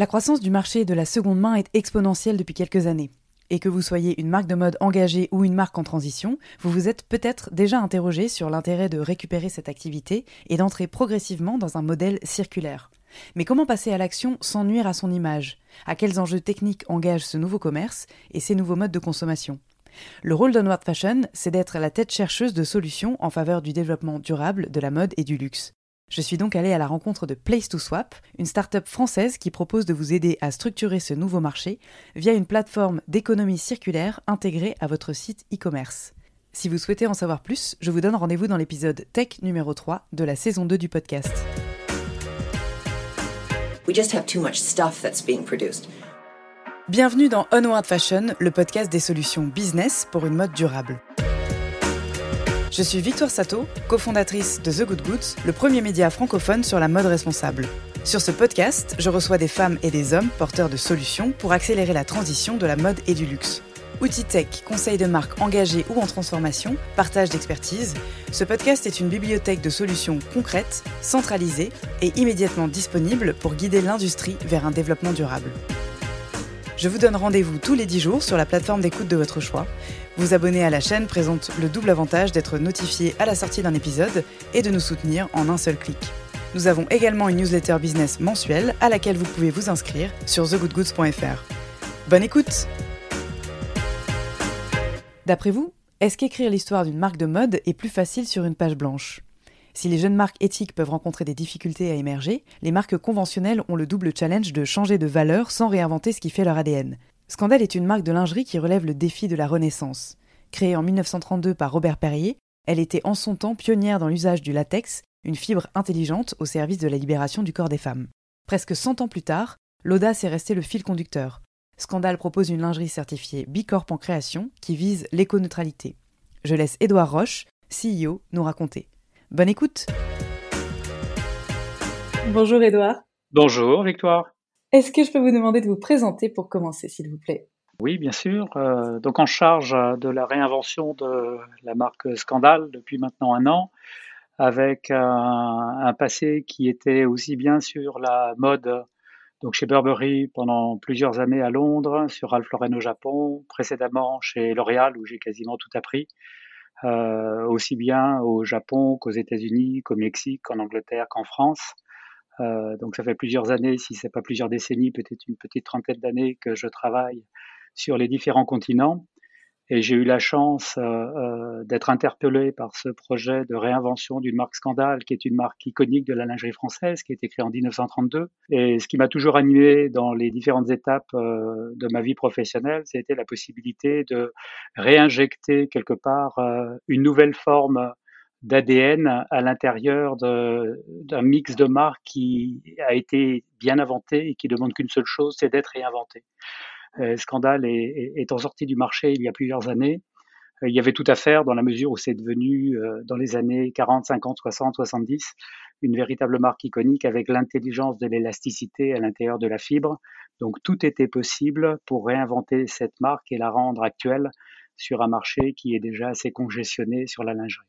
La croissance du marché de la seconde main est exponentielle depuis quelques années. Et que vous soyez une marque de mode engagée ou une marque en transition, vous vous êtes peut-être déjà interrogé sur l'intérêt de récupérer cette activité et d'entrer progressivement dans un modèle circulaire. Mais comment passer à l'action sans nuire à son image? À quels enjeux techniques engagent ce nouveau commerce et ces nouveaux modes de consommation? Le rôle d'Onward Fashion, c'est d'être la tête chercheuse de solutions en faveur du développement durable de la mode et du luxe. Je suis donc allée à la rencontre de Place to Swap, une start-up française qui propose de vous aider à structurer ce nouveau marché via une plateforme d'économie circulaire intégrée à votre site e-commerce. Si vous souhaitez en savoir plus, je vous donne rendez-vous dans l'épisode Tech numéro 3 de la saison 2 du podcast. Bienvenue dans Onward Fashion, le podcast des solutions business pour une mode durable. Je suis Victoire Sato, cofondatrice de The Good Goods, le premier média francophone sur la mode responsable. Sur ce podcast, je reçois des femmes et des hommes porteurs de solutions pour accélérer la transition de la mode et du luxe. Outils tech, conseils de marques engagées ou en transformation, partage d'expertise, ce podcast est une bibliothèque de solutions concrètes, centralisées et immédiatement disponibles pour guider l'industrie vers un développement durable. Je vous donne rendez-vous tous les 10 jours sur la plateforme d'écoute de votre choix. Vous abonner à la chaîne présente le double avantage d'être notifié à la sortie d'un épisode et de nous soutenir en un seul clic. Nous avons également une newsletter business mensuelle à laquelle vous pouvez vous inscrire sur thegoodgoods.fr. Bonne écoute D'après vous, est-ce qu'écrire l'histoire d'une marque de mode est plus facile sur une page blanche? Si les jeunes marques éthiques peuvent rencontrer des difficultés à émerger, les marques conventionnelles ont le double challenge de changer de valeur sans réinventer ce qui fait leur ADN. Scandale est une marque de lingerie qui relève le défi de la Renaissance. Créée en 1932 par Robert Perrier, elle était en son temps pionnière dans l'usage du latex, une fibre intelligente au service de la libération du corps des femmes. Presque 100 ans plus tard, l'audace est restée le fil conducteur. Scandale propose une lingerie certifiée Bicorp en création qui vise l'éco-neutralité. Je laisse Édouard Roche, CEO, nous raconter. Bonne écoute Bonjour Edouard. Bonjour Victoire. Est-ce que je peux vous demander de vous présenter pour commencer, s'il vous plaît? Oui, bien sûr. Euh, donc en charge de la réinvention de la marque Scandale depuis maintenant un an, avec un, passé qui était aussi bien sur la mode, donc chez Burberry pendant plusieurs années à Londres, sur Ralph Lauren au Japon, précédemment chez L'Oréal où j'ai quasiment tout appris, euh, aussi bien au Japon qu'aux États-Unis, qu'au Mexique, qu'en Angleterre, qu'en France. Euh, donc ça fait plusieurs années, si c'est pas plusieurs décennies, peut-être une petite trentaine d'années que je travaille sur les différents continents. Et j'ai eu la chance euh, euh, d'être interpellé par ce projet de réinvention d'une marque Scandale, qui est une marque iconique de la lingerie française, qui a été créée en 1932. Et ce qui m'a toujours animé dans les différentes étapes de ma vie professionnelle, c'était la possibilité de réinjecter quelque part une nouvelle forme d'ADN à l'intérieur d'un mix de marques qui a été bien inventé et qui demande qu'une seule chose, c'est d'être réinventé. Euh, Scandale est, est, en sortie du marché il y a plusieurs années. Euh, il y avait tout à faire dans la mesure où c'est devenu, euh, dans les années 40, 50, 60, 70, une véritable marque iconique avec l'intelligence de l'élasticité à l'intérieur de la fibre. Donc tout était possible pour réinventer cette marque et la rendre actuelle sur un marché qui est déjà assez congestionné sur la lingerie.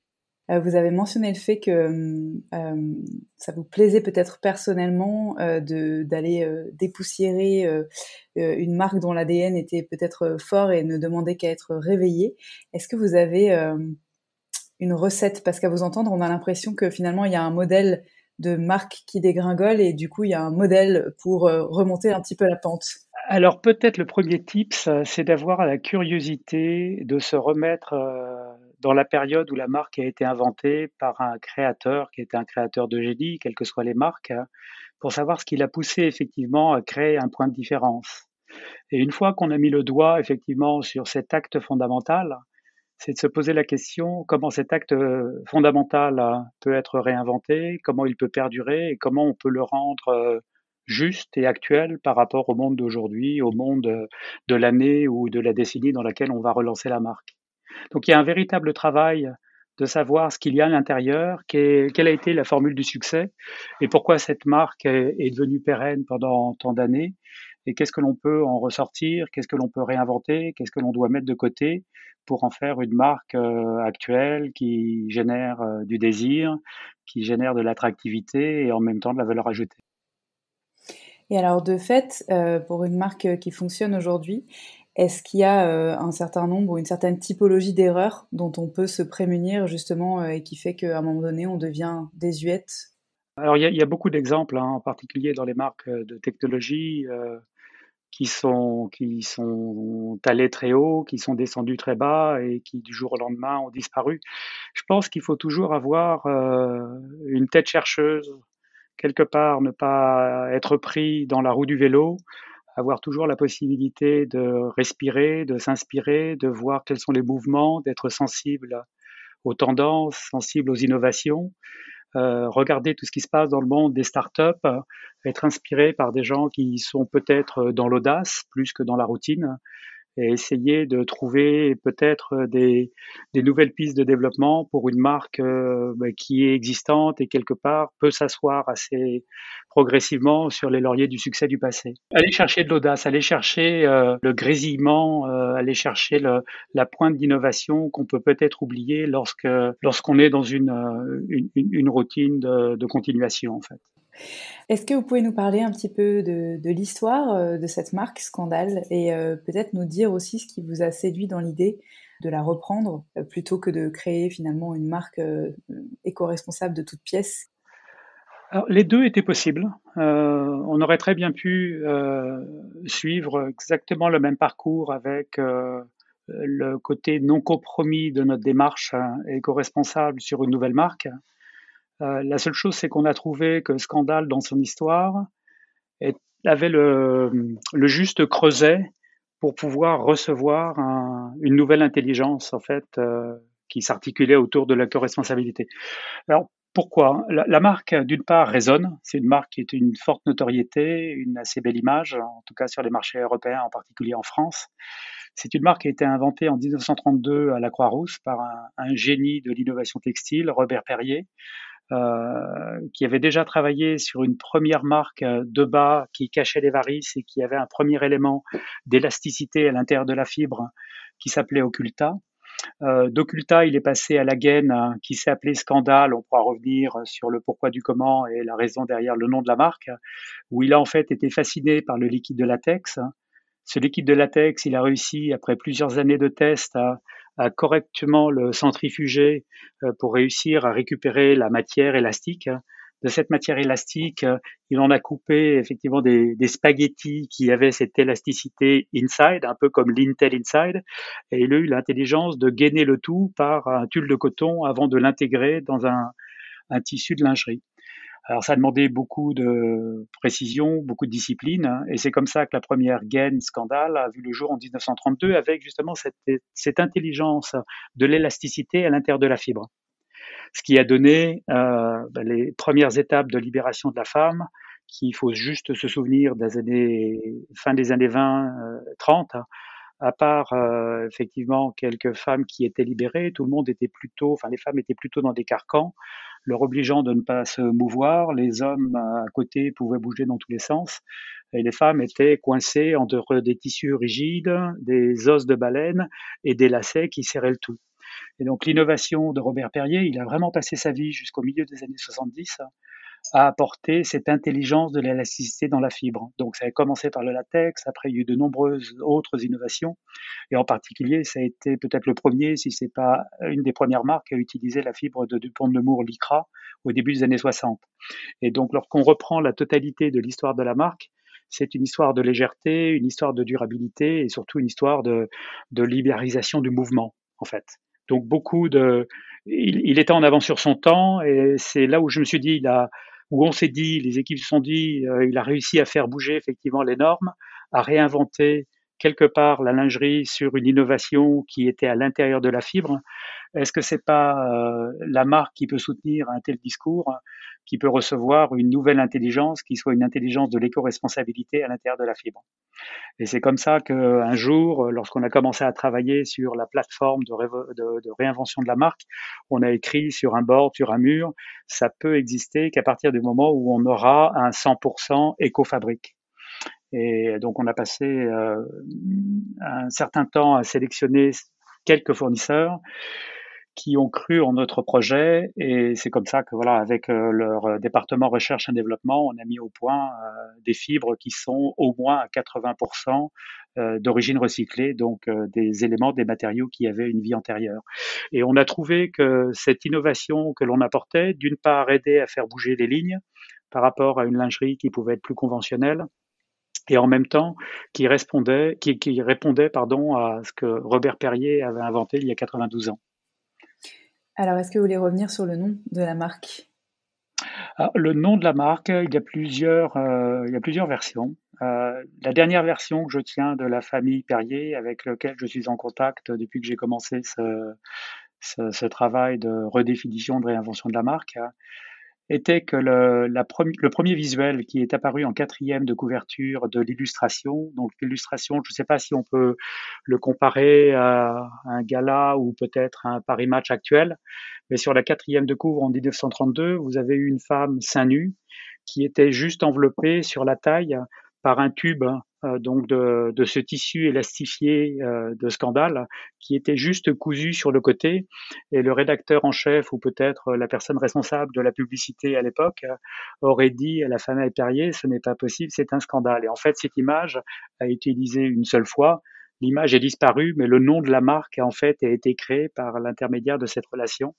Euh, vous avez mentionné le fait que euh, ça vous plaisait peut-être personnellement euh, d'aller dépoussiérer une marque dont l'ADN était peut-être fort et ne demandait qu'à être réveillé. Est-ce que vous avez une recette? Parce qu'à vous entendre, on a l'impression que finalement il y a un modèle de marque qui dégringole et du coup il y a un modèle pour remonter un petit peu la pente. Alors peut-être le premier tips, c'est d'avoir la curiosité de se remettre dans la période où la marque a été inventée par un créateur qui était un créateur de génie, quelles que soient les marques, hein, pour savoir ce qui l'a poussé effectivement à créer un point de différence. Et une fois qu'on a mis le doigt effectivement sur cet acte fondamental, c'est de se poser la question comment cet acte euh, fondamental hein, peut être réinventé, comment il peut perdurer et comment on peut le rendre euh, juste et actuel par rapport au monde d'aujourd'hui, au monde euh, de l'année ou de la décennie dans laquelle on va relancer la marque. Donc il y a un véritable travail de savoir ce qu'il y a à l'intérieur, quelle a été la formule du succès et pourquoi cette marque est devenue pérenne pendant tant d'années et qu'est-ce que l'on peut en ressortir, qu'est-ce que l'on peut réinventer, qu'est-ce que l'on doit mettre de côté pour en faire une marque euh, actuelle qui génère euh, du désir, qui génère de l'attractivité et en même temps de la valeur ajoutée. Et alors de fait, pour une marque qui fonctionne aujourd'hui, est-ce qu'il y a un certain nombre ou une certaine typologie d'erreurs dont on peut se prémunir justement et qui fait qu'à un moment donné on devient désuète? Alors, il y a, beaucoup d'exemples, hein, en particulier dans les marques euh, de technologie, euh, qui sont qui sont allés très haut, qui sont descendus très bas et qui du jour au lendemain ont disparu. Je pense qu'il faut toujours avoir euh, une tête chercheuse quelque part, ne pas être pris dans la roue du vélo, avoir toujours la possibilité de respirer, de s'inspirer, de voir quels sont les mouvements, d'être sensible aux tendances, sensible aux innovations euh, regarder tout ce qui se passe dans le monde des startups, euh, être inspiré par des gens qui sont peut-être dans l'audace plus que dans la routine, et essayer de trouver peut-être des, des, nouvelles pistes de développement pour une marque euh, bah, qui est existante et quelque part peut s'asseoir assez progressivement sur les lauriers du succès du passé. Aller chercher de l'audace, aller chercher euh, le grésillement, euh, aller chercher la pointe d'innovation qu'on peut peut-être oublier lorsque lorsqu'on est dans une, une, une routine de, de continuation en fait. Est-ce que vous pouvez nous parler un petit peu de, l'histoire euh, de cette marque Scandale et euh, peut-être nous dire aussi ce qui vous a séduit dans l'idée de la reprendre euh, plutôt que de créer finalement une marque éco-responsable de toutes pièces? Les deux étaient possibles. on aurait très bien pu suivre exactement le même parcours avec le côté non compromis de notre démarche hein, éco-responsable sur une nouvelle marque. Euh, la seule chose, c'est qu'on a trouvé que Scandale, dans son histoire, avait le, juste creuset pour pouvoir recevoir une nouvelle intelligence, en fait, euh, qui s'articulait autour de la co-responsabilité. Alors, pourquoi? La, marque, d'une part, résonne. C'est une marque qui est une forte notoriété, une assez belle image, en tout cas sur les marchés européens, en particulier en France. C'est une marque qui a été inventée en 1932 à la Croix-Rousse par un génie de l'innovation textile, Robert Perrier, qui avait déjà travaillé sur une première marque euh, de bas qui cachait les varices et qui avait un premier élément d'élasticité à l'intérieur de la fibre qui s'appelait Occulta. Euh, D'Occulta, il est passé à la gaine hein, qui s'est appelée Scandale. On pourra revenir sur le pourquoi du comment et la raison derrière le nom de la marque, où il a en fait été fasciné par le liquide de latex. Ce liquide de latex, il a réussi, après plusieurs années de tests, à, à correctement le centrifuger euh, pour réussir à récupérer la matière élastique. De cette matière élastique, il en a coupé effectivement des, spaghettis qui avaient cette élasticité inside, un peu comme l'Intel Inside, et il a eu l'intelligence de gainer le tout par un tulle de coton avant de l'intégrer dans un tissu de lingerie. Alors ça demandait beaucoup de précision, beaucoup de discipline, hein, et c'est comme ça que la première gaine scandale a vu le jour en 1932 avec justement cette, intelligence de l'élasticité à l'intérieur de la fibre. Ce qui a donné euh, ben, les premières étapes de libération de la femme, qu'il faut juste se souvenir des années, fin des années 20, 30, hein, à part euh, effectivement quelques femmes qui étaient libérées, tout le monde était plutôt, enfin les femmes étaient plutôt dans des carcans leur obligeant de ne pas se mouvoir. Les hommes à côté pouvaient bouger dans tous les sens. Et les femmes étaient coincées entre des tissus rigides, des os de baleine et des lacets qui serraient le tout. Et donc l'innovation de Robert Perrier, il a vraiment passé sa vie jusqu'au milieu des années 70 a apporté cette intelligence de l'élasticité dans la fibre. Donc ça a commencé par le latex, après il y a eu de nombreuses autres innovations, et en particulier ça a été peut-être le premier, si c'est pas une des premières marques à utiliser la fibre de Dupont de Nemours Lycra au début des années 60. Et donc lorsqu'on reprend la totalité de l'histoire de la marque, c'est une histoire de légèreté, une histoire de durabilité et surtout une histoire de, de libéralisation du mouvement en fait. Donc beaucoup de, il, il, était en avant sur son temps et c'est là où je me suis dit, il a, où on s'est dit, les équipes se sont dit, euh, il a réussi à faire bouger effectivement les normes, à réinventer quelque part la lingerie sur une innovation qui était à l'intérieur de la fibre. Est-ce que c'est pas euh, la marque qui peut soutenir un tel discours, qui peut recevoir une nouvelle intelligence, qui soit une intelligence de l'éco-responsabilité à l'intérieur de la fibre? Et c'est comme ça qu'un jour, lorsqu'on a commencé à travailler sur la plateforme de, réinvention de la marque, on a écrit sur un bord, sur un mur, ça peut exister qu'à partir du moment où on aura un 100% éco-fabrique. Et donc on a passé euh, un certain temps à sélectionner quelques fournisseurs qui ont cru en notre projet. Et c'est comme ça que voilà avec euh, leur département recherche et développement on a mis au point euh, des fibres qui sont au moins à 80% euh, d'origine recyclée donc des éléments des matériaux qui avaient une vie antérieure. Et on a trouvé que cette innovation que l'on apportait d'une part aidait à faire bouger les lignes par rapport à une lingerie qui pouvait être plus conventionnelle et en même temps qui répondait, qui, qui répondait pardon, à ce que Robert Perrier avait inventé il y a 92 ans. Alors, est-ce que vous voulez revenir sur le nom de la marque? Ah, Le nom de la marque, il y a plusieurs, euh, il y a plusieurs versions. Euh, la dernière version que je tiens de la famille Perrier, avec laquelle je suis en contact depuis que j'ai commencé ce, ce, ce, travail de redéfinition, de réinvention de la marque, était que le, le premier visuel qui est apparu en quatrième de couverture de l'illustration, donc l'illustration, je ne sais pas si on peut le comparer à un gala ou peut-être un Paris Match actuel, mais sur la quatrième de couvre en 1932, vous avez eu une femme seins nus qui était juste enveloppée sur la taille par un tube euh, donc de, de, ce tissu élastifié euh, de scandale qui était juste cousu sur le côté. Et le rédacteur en chef ou peut-être la personne responsable de la publicité à l'époque aurait dit à la famille Perrier ce n'est pas possible c'est un scandale et en fait cette image a été utilisée une seule fois. L'image est disparue, mais le nom de la marque en fait a été créé par l'intermédiaire de cette relation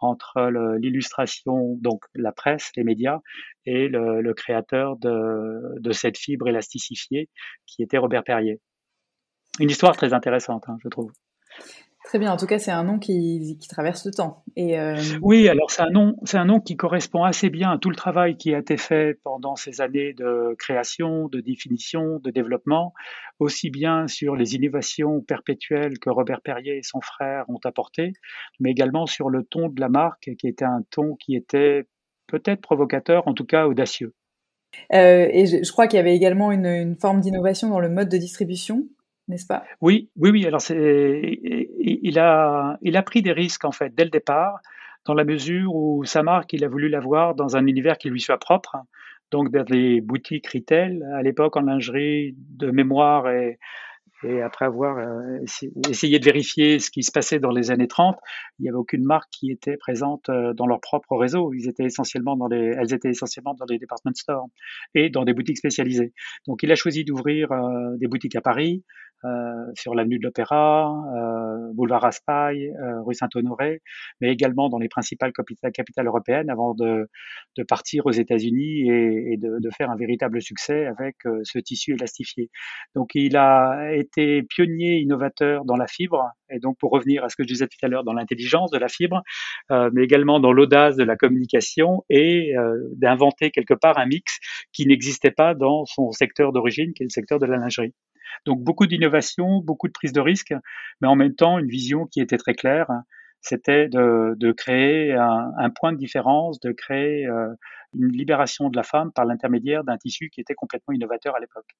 entre l'illustration, donc la presse, les médias, et le, créateur de, cette fibre élasticifiée qui était Robert Perrier. Une histoire très intéressante, hein, je trouve. Très bien. En tout cas, c'est un nom qui, traverse le temps. Et euh, Oui, alors c'est un nom, c'est un nom qui correspond assez bien à tout le travail qui a été fait pendant ces années de création, de définition, de développement, aussi bien sur les innovations perpétuelles que Robert Perrier et son frère ont apportées, mais également sur le ton de la marque, qui était un ton qui était peut-être provocateur, en tout cas audacieux. Euh, et je, crois qu'il y avait également une forme d'innovation dans le mode de distribution Oui, oui, oui. Alors, il a, il a pris des risques en fait dès le départ, dans la mesure où sa marque, il a voulu l'avoir dans un univers qui lui soit propre. Donc, dans les boutiques retail, à l'époque en lingerie de mémoire et et après avoir euh, essayé de vérifier ce qui se passait dans les années 30, il n'y avait aucune marque qui était présente euh, dans leur propre réseau. Ils étaient essentiellement dans les, elles étaient essentiellement dans les department stores et dans des boutiques spécialisées. Donc il a choisi d'ouvrir euh, des boutiques à Paris, sur l'avenue de l'Opéra, boulevard Raspail, rue Saint-Honoré, mais également dans les principales capitales, européennes avant de, de partir aux États-Unis et, et de, de, faire un véritable succès avec ce tissu élastifié. Donc il a été pionnier, innovateur dans la fibre, et donc pour revenir à ce que je disais tout à l'heure, dans l'intelligence de la fibre, euh, mais également dans l'audace de la communication et euh, d'inventer quelque part un mix qui n'existait pas dans son secteur d'origine, qui est le secteur de la lingerie. Donc beaucoup d'innovation, beaucoup de prise de risque, mais en même temps une vision qui était très claire, c'était de, créer un, point de différence, de créer euh, une libération de la femme par l'intermédiaire d'un tissu qui était complètement innovateur à l'époque.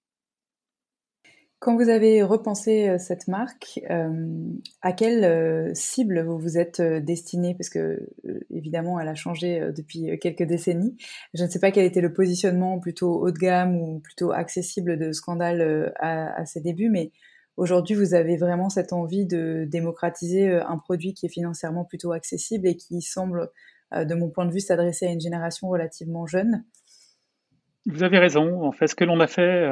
Quand vous avez repensé euh, cette marque, euh, à quelle euh, cible vous vous êtes destiné Parce que évidemment, elle a changé depuis quelques décennies. Je ne sais pas quel était le positionnement plutôt haut de gamme ou plutôt accessible de Scandale à, ses débuts, mais aujourd'hui, vous avez vraiment cette envie de démocratiser un produit qui est financièrement plutôt accessible et qui semble, de mon point de vue, s'adresser à une génération relativement jeune. Vous avez raison. En fait, ce que l'on a fait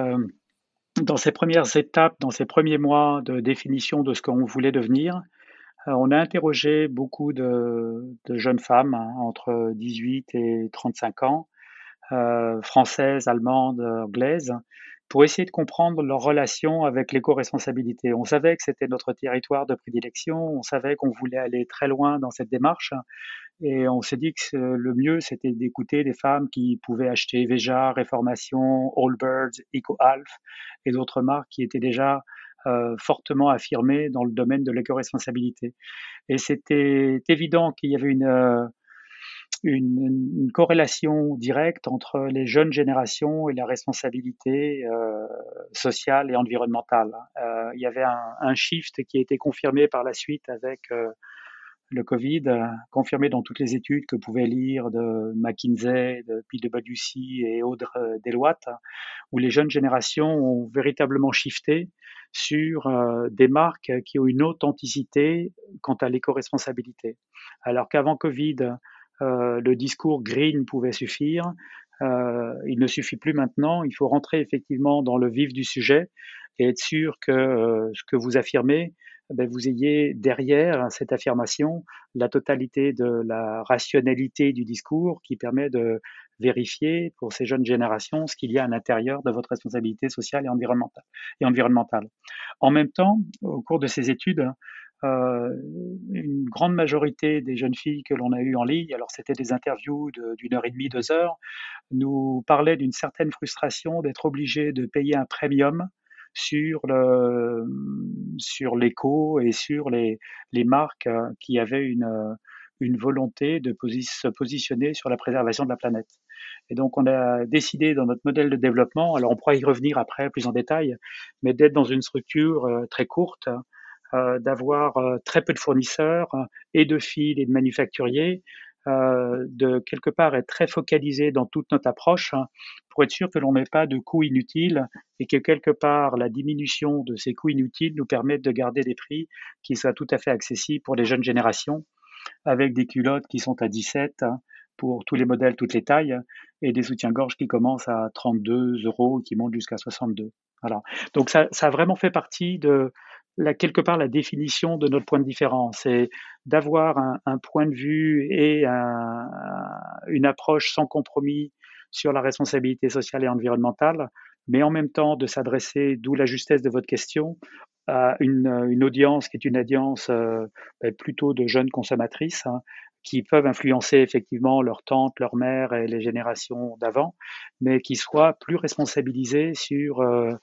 dans ces premières étapes, dans ces premiers mois de définition de ce qu'on voulait devenir, euh, on a interrogé beaucoup de, jeunes femmes hein, entre 18 et 35 ans, euh, françaises, allemandes, anglaises, pour essayer de comprendre leur relation avec l'éco-responsabilité. On savait que c'était notre territoire de prédilection, on savait qu'on voulait aller très loin dans cette démarche, et on s'est dit que le mieux, c'était d'écouter des femmes qui pouvaient acheter Veja, Réformation, Allbirds, EcoAlf et d'autres marques qui étaient déjà euh, fortement affirmées dans le domaine de l'éco-responsabilité. Et c'était évident qu'il y avait une, euh, une, corrélation directe entre les jeunes générations et la responsabilité euh, sociale et environnementale. Euh, il y avait un, shift qui a été confirmé par la suite avec euh, le Covid, confirmé dans toutes les études que pouvaient lire de McKinsey, de PwC et autres Deloitte, où les jeunes générations ont véritablement shifté sur des marques qui ont une authenticité quant à l'éco-responsabilité. Alors qu'avant Covid, euh, le discours green pouvait suffire, euh, il ne suffit plus maintenant, il faut rentrer effectivement dans le vif du sujet et être sûr que ce que vous affirmez, ben, vous ayez derrière cette affirmation la totalité de la rationalité du discours qui permet de vérifier pour ces jeunes générations ce qu'il y a à l'intérieur de votre responsabilité sociale. Et environnementale. En même temps, au cours de ces études, euh, une grande majorité des jeunes filles que l'on a eues en ligne, alors c'était des interviews d'une heure et demie, deux heures, nous parlaient d'une certaine frustration d'être obligées de payer un premium sur le sur l'éco et sur les, les marques qui avaient une, une volonté de se positionner sur la préservation de la planète. Et donc, on a décidé dans notre modèle de développement, alors on pourra y revenir après plus en détail, mais d'être dans une structure euh, très courte, euh, d'avoir euh, très peu de fournisseurs et de fils et de manufacturiers, de quelque part être très focalisé dans toute notre approche hein, pour être sûr que l'on n'ait pas de coûts inutiles et que quelque part la diminution de ces coûts inutiles nous permette de garder des prix qui soient tout à fait accessibles pour les jeunes générations avec des culottes qui sont à 17 pour tous les modèles, toutes les tailles, et des soutiens-gorge qui commencent à 32 euros, qui montent jusqu'à 62. Voilà. Donc ça, ça a vraiment fait partie de la, quelque part la définition de notre point de différence, c'est d'avoir un, point de vue et un, une approche sans compromis sur la responsabilité sociale et environnementale, mais en même temps de s'adresser, d'où la justesse de votre question, à une, une audience qui est une audience euh, ben, plutôt de jeunes consommatrices, hein, qui peuvent influencer effectivement leur tante, leur mère et les générations d'avant, mais qui soient plus responsabilisés sur euh,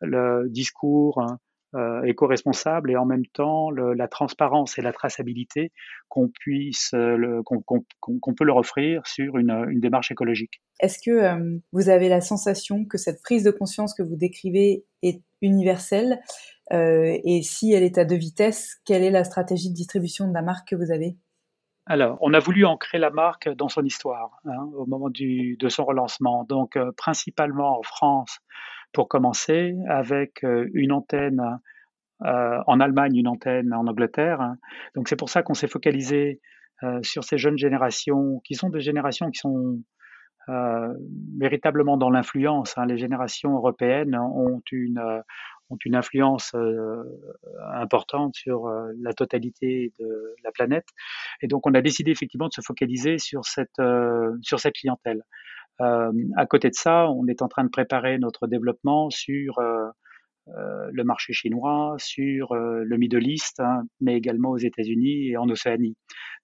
le discours hein, euh, éco-responsable et en même temps le, la transparence et la traçabilité qu'on puisse euh, qu'on peut leur offrir sur une, une démarche écologique. Est-ce que euh, vous avez la sensation que cette prise de conscience que vous décrivez est universelle euh, et si elle est à deux vitesses, quelle est la stratégie de distribution de la marque que vous avez? Alors, on a voulu ancrer la marque dans son histoire hein, au moment du, de son relancement. Donc, principalement en France, pour commencer, avec euh, une antenne euh, en Allemagne, une antenne en Angleterre. Donc, c'est pour ça qu'on s'est focalisé euh, sur ces jeunes générations, qui sont des générations qui sont véritablement dans l'influence. Hein. Les générations européennes ont une influence importante sur la totalité de la planète. Et donc, on a décidé effectivement de se focaliser sur cette clientèle. À côté de ça, on est en train de préparer notre développement sur le marché chinois, sur le Middle East, hein, mais également aux États-Unis et en Océanie.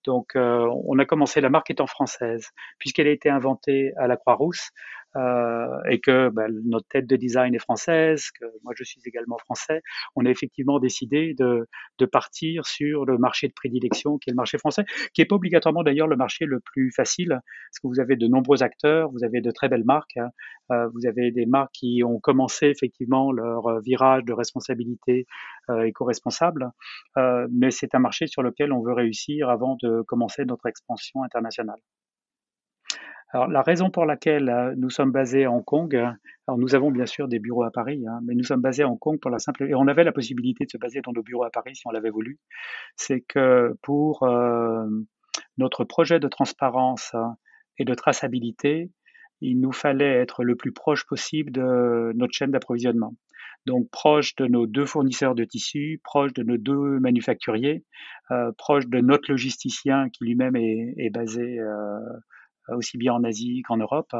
Donc, on a commencé, la marque étant française, puisqu'elle a été inventée à la Croix-Rousse, euh, et que ben, notre tête de design est française, que moi je suis également français, on a effectivement décidé de, de partir sur le marché de prédilection qui est le marché français, qui n'est pas obligatoirement d'ailleurs le marché le plus facile, parce que vous avez de nombreux acteurs, vous avez de très belles marques, hein. euh, vous avez des marques qui ont commencé effectivement leur virage de responsabilité euh, éco-responsable, euh, mais c'est un marché sur lequel on veut réussir avant de commencer notre expansion internationale. Alors, la raison pour laquelle euh, nous sommes basés à Hong Kong, euh, alors nous avons bien sûr des bureaux à Paris, hein, mais nous sommes basés à Hong Kong pour la simple et on avait la possibilité de se baser dans nos bureaux à Paris si on l'avait voulu. C'est que pour euh, notre projet de transparence et de traçabilité, il nous fallait être le plus proche possible de notre chaîne d'approvisionnement. Donc proche de nos deux fournisseurs de tissus, proche de nos deux manufacturiers, proche de notre logisticien qui lui-même est, basé aussi bien en Asie qu'en Europe,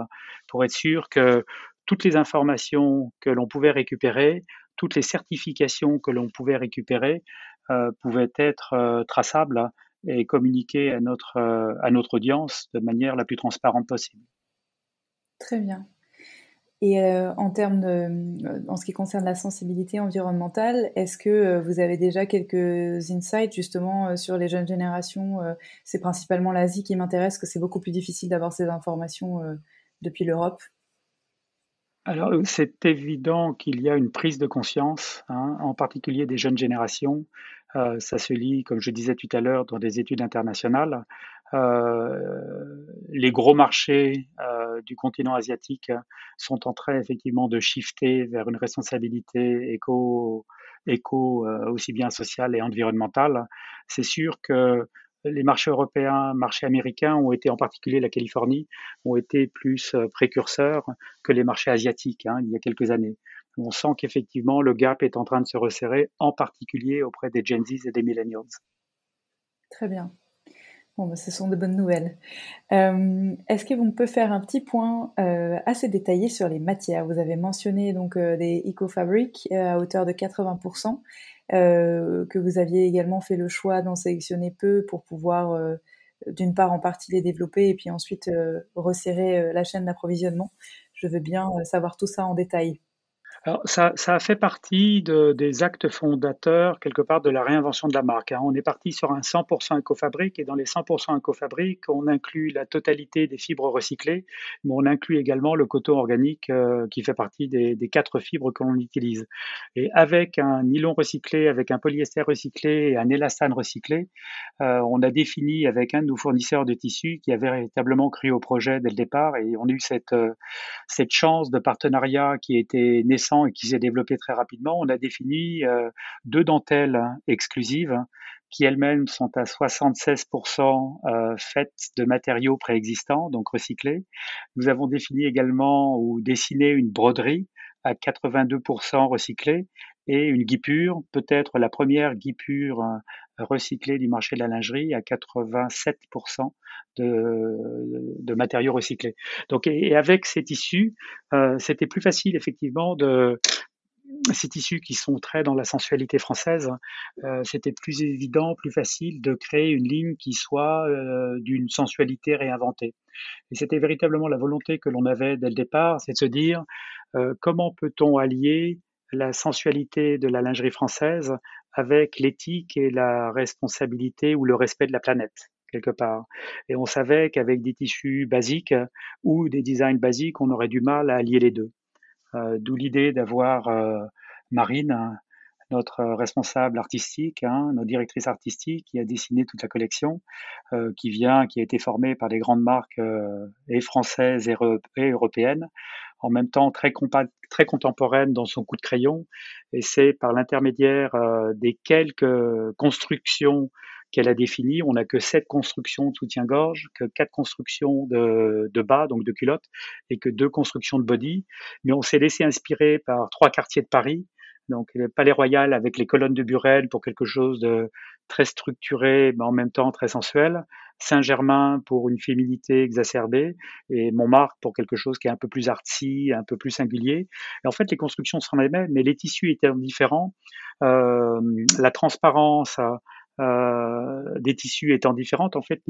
pour être sûr que toutes les informations que l'on pouvait récupérer, toutes les certifications que l'on pouvait récupérer euh, pouvaient être euh, traçables et communiquées à notre, euh, à notre audience de manière la plus transparente possible. Très bien. Et euh, en termes euh, en ce qui concerne la sensibilité environnementale, est-ce que euh, vous avez déjà quelques insights justement sur les jeunes générations C'est principalement l'Asie qui m'intéresse, que c'est beaucoup plus difficile d'avoir ces informations depuis l'Europe? Alors, c'est évident qu'il y a une prise de conscience, hein, en particulier des jeunes générations. Ça se lit, comme je disais tout à l'heure, dans des études internationales. Les gros marchés du continent asiatique sont en train effectivement de shifter vers une responsabilité éco, éco aussi bien sociale et environnementale. C'est sûr que les marchés européens, marchés américains ont été, en particulier la Californie, ont été plus euh, précurseurs que les marchés asiatiques hein, il y a quelques années. On sent qu'effectivement le gap est en train de se resserrer, en particulier auprès des Gen Z et des Millennials. Très bien. Bon, ben, ce sont de bonnes nouvelles. Euh, est-ce qu'on peut faire un petit point euh, assez détaillé sur les matières? Vous avez mentionné donc des eco-fabrics à hauteur de 80%. Euh, que vous aviez également fait le choix d'en sélectionner peu pour pouvoir euh, d'une part en partie les développer et puis ensuite euh, resserrer la chaîne d'approvisionnement. Je veux bien savoir tout ça en détail. Alors, ça, a fait partie de, des actes fondateurs, quelque part, de la réinvention de la marque. Hein. On est parti sur un 100% éco-fabrique, et dans les 100% éco-fabrique, on inclut la totalité des fibres recyclées, mais on inclut également le coton organique euh, qui fait partie des, des quatre fibres que l'on utilise. Et avec un nylon recyclé, avec un polyester recyclé et un élastane recyclé, euh, on a défini avec un de nos fournisseurs de tissus qui a véritablement cru au projet dès le départ, et on a eu cette, euh, cette chance de partenariat qui était naissant et qui s'est développé très rapidement, on a défini euh, deux dentelles exclusives qui elles-mêmes sont à 76% euh, faites de matériaux préexistants, donc recyclés. Nous avons défini également ou dessiné une broderie à 82% recyclée et une guipure, peut-être la première guipure euh, recyclée du marché de la lingerie à 87% de, de, matériaux recyclés. Donc, et, avec ces tissus, euh, c'était plus facile effectivement de ces tissus qui sont très dans la sensualité française, euh, c'était plus évident, plus facile de créer une ligne qui soit d'une sensualité réinventée. Et c'était véritablement la volonté que l'on avait dès le départ, c'est de se dire comment peut-on allier la sensualité de la lingerie française avec l'éthique et la responsabilité ou le respect de la planète quelque part. Et on savait qu'avec des tissus basiques ou des designs basiques, on aurait du mal à allier les deux. Euh, d'où l'idée d'avoir euh, Marine, notre responsable artistique, hein, notre directrice artistique, qui a dessiné toute la collection, euh, qui vient, qui a été formée par des grandes marques et françaises et, européennes, en même temps très, très contemporaine dans son coup de crayon. Et c'est par l'intermédiaire des quelques constructions qu'elle a définies, on n'a que sept constructions de soutien-gorge, que quatre constructions de, de, bas, donc de culottes, et que deux constructions de body. Mais on s'est laissé inspirer par trois quartiers de Paris, donc le Palais Royal avec les colonnes de Burel pour quelque chose de très structuré, mais en même temps très sensuel. Saint-Germain pour une féminité exacerbée et Montmartre pour quelque chose qui est un peu plus artsy, un peu plus singulier. Et en fait, les constructions sont les mêmes, mais les tissus étaient différents. Euh, la transparence, euh, des tissus étant différentes, en fait,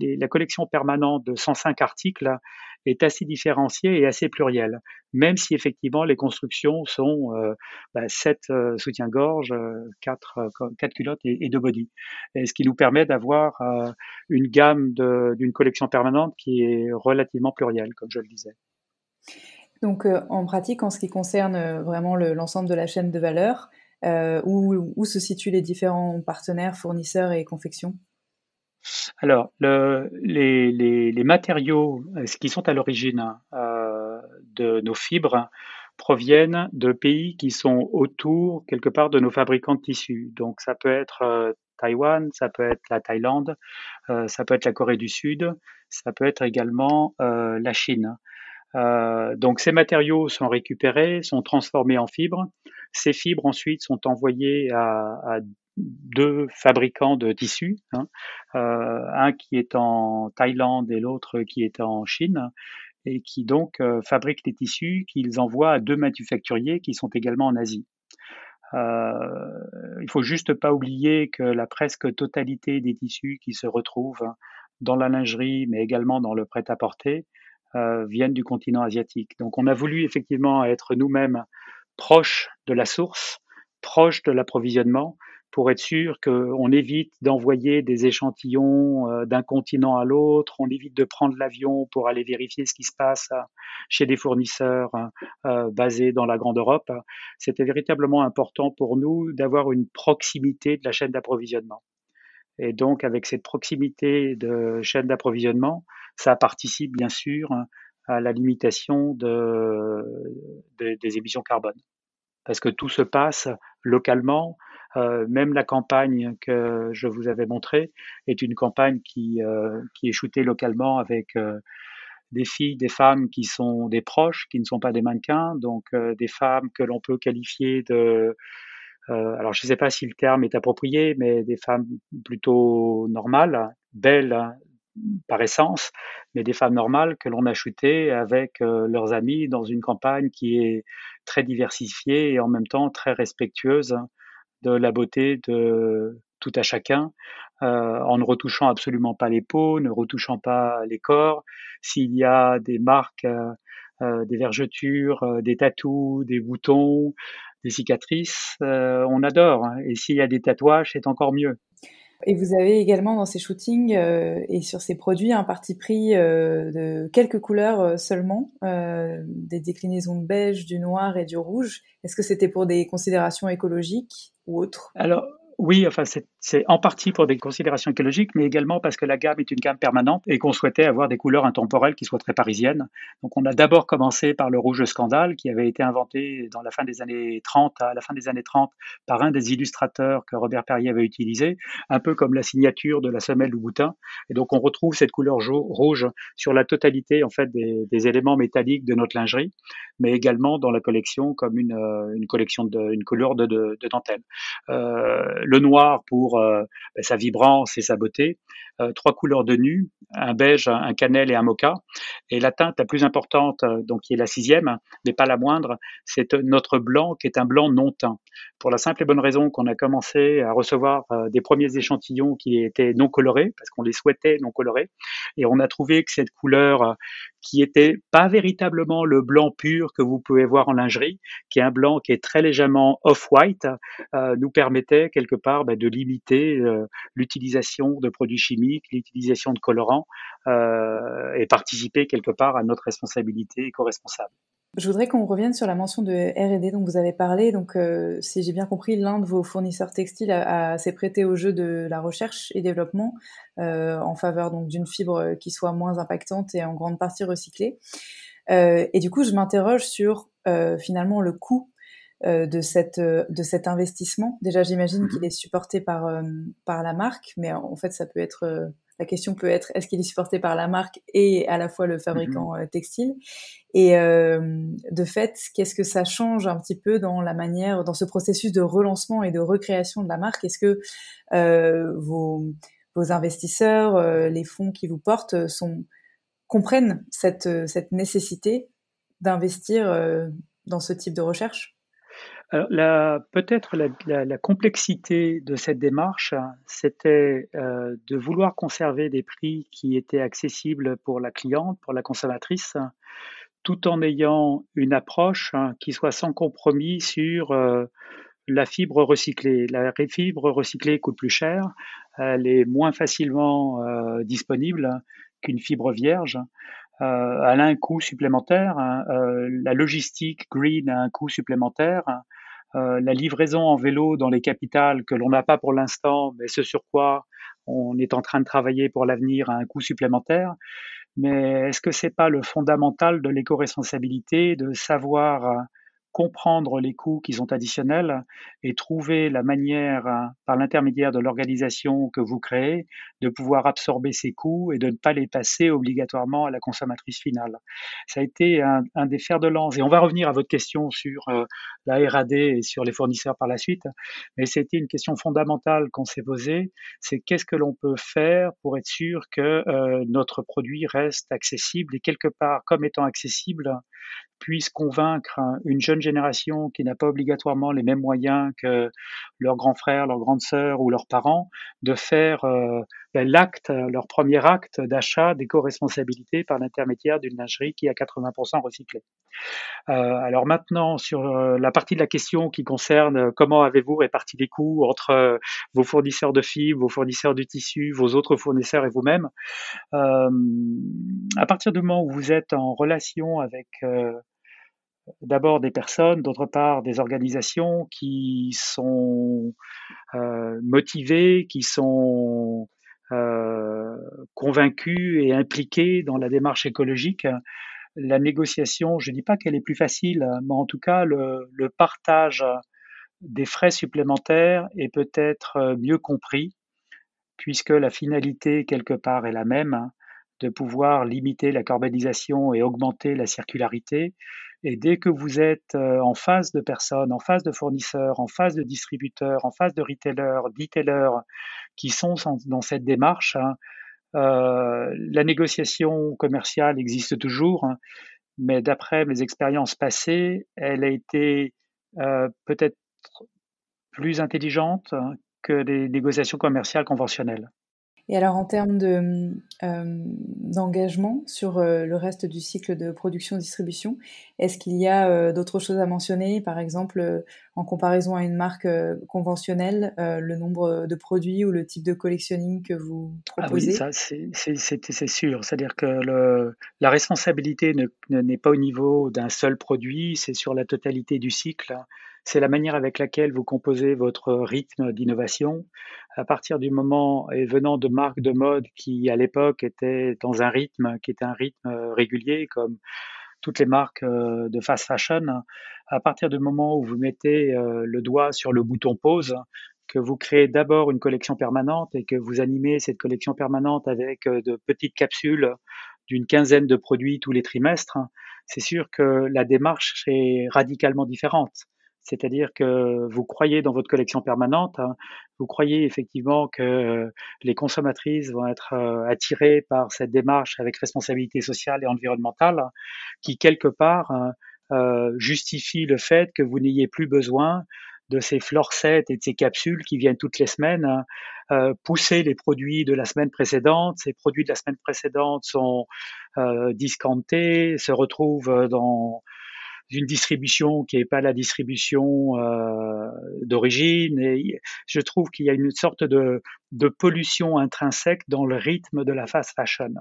la collection permanente de 105 articles est assez différenciée et assez plurielle, même si effectivement les constructions sont euh, bah, 7 euh, soutiens-gorge, 4, euh, 4 culottes et, et 2 body. Ce qui nous permet d'avoir une gamme d'une collection permanente qui est relativement plurielle, comme je le disais. Donc en pratique, en ce qui concerne vraiment l'ensemble de la chaîne de valeur, euh, où, se situent les différents partenaires, fournisseurs et confections? Alors, les, matériaux euh, qui sont à l'origine euh, de nos fibres proviennent de pays qui sont autour, quelque part, de nos fabricants de tissus. Donc, ça peut être Taïwan, ça peut être la Thaïlande, ça peut être la Corée du Sud, ça peut être également la Chine. Euh, donc ces matériaux sont récupérés, sont transformés en fibres. Ces fibres ensuite sont envoyées à, deux fabricants de tissus, hein, euh, un qui est en Thaïlande et l'autre qui est en Chine, et qui donc euh, fabriquent les tissus qu'ils envoient à deux manufacturiers qui sont également en Asie. Euh, il faut juste pas oublier que la presque totalité des tissus qui se retrouvent dans la lingerie, mais également dans le prêt-à-porter, viennent du continent asiatique. Donc on a voulu effectivement être nous-mêmes proches de la source, proches de l'approvisionnement, pour être sûr qu'on évite d'envoyer des échantillons euh, d'un continent à l'autre, on évite de prendre l'avion pour aller vérifier ce qui se passe euh, chez des fournisseurs basés dans la Grande Europe. C'était véritablement important pour nous d'avoir une proximité de la chaîne d'approvisionnement. Et donc, avec cette proximité de chaîne d'approvisionnement, ça participe bien sûr à la limitation de, des émissions carbone. Parce que tout se passe localement. Euh, même la campagne que je vous avais montrée est une campagne qui, euh, qui est shootée localement avec euh, des filles, des femmes qui sont des proches, qui ne sont pas des mannequins, donc des femmes que l'on peut qualifier de alors je ne sais pas si le terme est approprié, mais des femmes plutôt normales, belles par essence, mais des femmes normales que l'on a shootées avec euh, leurs amis dans une campagne qui est très diversifiée et en même temps très respectueuse de la beauté de tout à chacun, euh, en ne retouchant absolument pas les peaux, ne retouchant pas les corps. S'il y a des marques, des vergetures, des tatous, des boutons, des cicatrices, euh, on adore. Hein. Et s'il y a des tatouages, c'est encore mieux. Et vous avez également dans ces shootings euh, et sur ces produits un parti pris euh, de quelques couleurs seulement, des déclinaisons de beige, du noir et du rouge. Est-ce que c'était pour des considérations écologiques ou autres? Oui, enfin, c'est en partie pour des considérations écologiques, mais également parce que la gamme est une gamme permanente et qu'on souhaitait avoir des couleurs intemporelles qui soient très parisiennes. Donc, on a d'abord commencé par le rouge scandale qui avait été inventé dans la fin des années 30, à la fin des années 30, par un des illustrateurs que Robert Perrier avait utilisé, un peu comme la signature de la semelle ou boutin. Et donc, on retrouve cette couleur rouge sur la totalité, en fait, des, éléments métalliques de notre lingerie, mais également dans la collection comme une, euh, une collection de, une couleur de, de, de dentelle. Euh, le noir pour euh, ben, sa vibrance et sa beauté, euh, trois couleurs de nu, un beige, un cannelle et un mocha. Et la teinte la plus importante, euh, donc qui est la sixième, mais pas la moindre, c'est notre blanc qui est un blanc non teint. Pour la simple et bonne raison qu'on a commencé à recevoir des premiers échantillons qui étaient non colorés, parce qu'on les souhaitait non colorés, et on a trouvé que cette couleur qui était pas véritablement le blanc pur que vous pouvez voir en lingerie, qui est un blanc qui est très légèrement off-white, nous permettait quelque part bah, de limiter l'utilisation de produits chimiques l'utilisation de colorants euh, et participer quelque part à notre responsabilité éco-responsable. Je voudrais qu'on revienne sur la mention de R&D dont vous avez parlé. Donc, euh, si j'ai bien compris, l'un de vos fournisseurs textiles s'est prêté au jeu de la recherche et développement euh, en faveur donc d'une fibre qui soit moins impactante et en grande partie recyclée. et du coup, je m'interroge sur finalement le coût de cette de cet investissement. Déjà, j'imagine qu'il est supporté par par la marque, mais en fait, ça peut être la question peut être est-ce qu'il est supporté par la marque et à la fois le fabricant mmh textile Et de fait, qu'est-ce que ça change un petit peu dans la manière, dans ce processus de relancement et de recréation de la marque? Est-ce que vos, vos investisseurs, les fonds qui vous portent, sont, comprennent cette, cette nécessité d'investir dans ce type de recherche? Peut-être la, complexité de cette démarche, c'était euh, de vouloir conserver des prix qui étaient accessibles pour la cliente, pour la consommatrice, tout en ayant une approche hein, qui soit sans compromis sur euh, la fibre recyclée. La fibre recyclée coûte plus cher, elle est moins facilement euh, disponible qu'une fibre vierge. elle a un coût supplémentaire. Hein. la logistique green a un coût supplémentaire. Euh, la livraison en vélo dans les capitales que l'on n'a pas pour l'instant, mais ce sur quoi on est en train de travailler pour l'avenir à un coût supplémentaire. Mais est-ce que c'est pas le fondamental de l'éco-responsabilité de savoir comprendre les coûts qui sont additionnels et trouver la manière, par l'intermédiaire de l'organisation que vous créez, de pouvoir absorber ces coûts et de ne pas les passer obligatoirement à la consommatrice finale. Ça a été un, des fers de lance. Et on va revenir à votre question sur euh, la RAD et sur les fournisseurs par la suite. Mais c'était une question fondamentale qu'on s'est posée. C'est qu'est-ce que l'on peut faire pour être sûr que euh, notre produit reste accessible et quelque part, comme étant accessible, puisse convaincre une jeune génération qui n'a pas obligatoirement les mêmes moyens que leurs grands frères, leurs grandes sœurs ou leurs parents de faire euh, ben, l'acte, leur premier acte d'achat d'éco-responsabilité par l'intermédiaire d'une lingerie qui est à 80% recyclée. Euh, alors maintenant, sur euh, la partie de la question qui concerne comment avez-vous réparti les coûts entre vos fournisseurs de fibres, vos fournisseurs de tissus, vos autres fournisseurs et vous-même, à partir du moment où vous êtes en relation avec d'abord des personnes, d'autre part des organisations qui sont motivés, qui sont convaincus et impliqués dans la démarche écologique. La négociation, je ne dis pas qu'elle est plus facile, mais en tout cas, le, le partage des frais supplémentaires est peut-être mieux compris, puisque la finalité, quelque part, est la même, de pouvoir limiter la carbonisation et augmenter la circularité. Et dès que vous êtes en face de personnes, en face de fournisseurs, en face de distributeurs, en face de retailers, d'e-tailers qui sont dans cette démarche, hein, euh, la négociation commerciale existe toujours, hein, mais d'après mes expériences passées, elle a été euh, peut-être plus intelligente hein, que les négociations commerciales conventionnelles. Et alors en termes de, euh, d'engagement sur euh, le reste du cycle de production-distribution, est-ce qu'il y a euh, d'autres choses à mentionner? Par exemple, en comparaison à une marque conventionnelle, le nombre de produits ou le type de collectionning que vous proposez Ah oui, ça c'est, sûr. C'est-à-dire que le, la responsabilité ne, n'est pas au niveau d'un seul produit, c'est sur la totalité du cycle c'est la manière avec laquelle vous composez votre rythme d'innovation. À partir du moment et venant de marques de mode qui, à l'époque, étaient dans un rythme qui était un rythme euh, régulier, comme toutes les marques euh, de fast fashion, à partir du moment où vous mettez euh, le doigt sur le bouton pause, que vous créez d'abord une collection permanente et que vous animez cette collection permanente avec de petites capsules d'une quinzaine de produits tous les trimestres, c'est sûr que la démarche est radicalement différente. C'est-à-dire que vous croyez dans votre collection permanente, hein. vous croyez effectivement que les consommatrices vont être euh, attirées par cette démarche avec responsabilité sociale et environnementale, qui quelque part hein, euh, justifie le fait que vous n'ayez plus besoin de ces florcettes et de ces capsules qui viennent toutes les semaines hein, euh, pousser les produits de la semaine précédente. Ces produits de la semaine précédente sont discountés, se retrouvent dans d'une distribution qui n'est pas la distribution euh, d'origine. Et je trouve qu'il y a une sorte de, de, pollution intrinsèque dans le rythme de la fast fashion,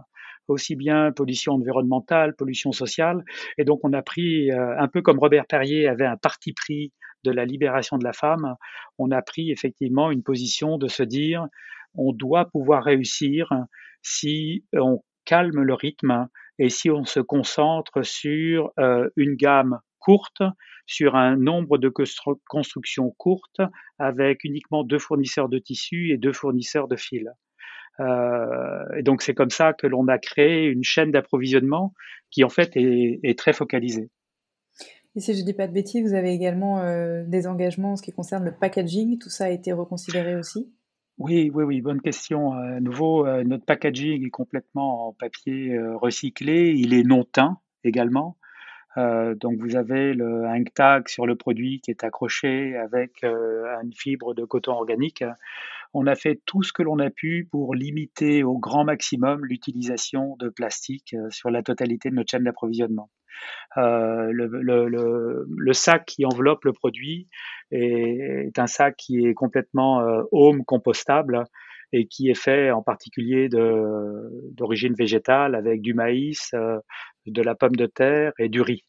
aussi bien pollution environnementale, pollution sociale. Et donc on a pris, euh, un peu comme Robert Perrier avait un parti pris de la libération de la femme, on a pris effectivement une position de se dire on doit pouvoir réussir si on calme le rythme et si on se concentre sur euh, une gamme courte, sur un nombre de constructions courtes, avec uniquement deux fournisseurs de tissus et deux fournisseurs de fils. Euh, et donc c'est comme ça que l'on a créé une chaîne d'approvisionnement qui en fait est, très focalisée. Et si je ne dis pas de bêtises, vous avez également euh, des engagements en ce qui concerne le packaging. Tout ça a été reconsidéré aussi? Oui, oui, oui, bonne question. À nouveau, euh, notre packaging est complètement en papier euh, recyclé. Il est non teint également. Euh, donc vous avez le tag sur le produit qui est accroché avec une fibre de coton organique. On a fait tout ce que l'on a pu pour limiter au grand maximum l'utilisation de plastique sur la totalité de notre chaîne d'approvisionnement. Euh, le, sac qui enveloppe le produit est, un sac qui est complètement euh, home compostable et qui est fait en particulier d'origine végétale avec du maïs, euh, de la pomme de terre et du riz.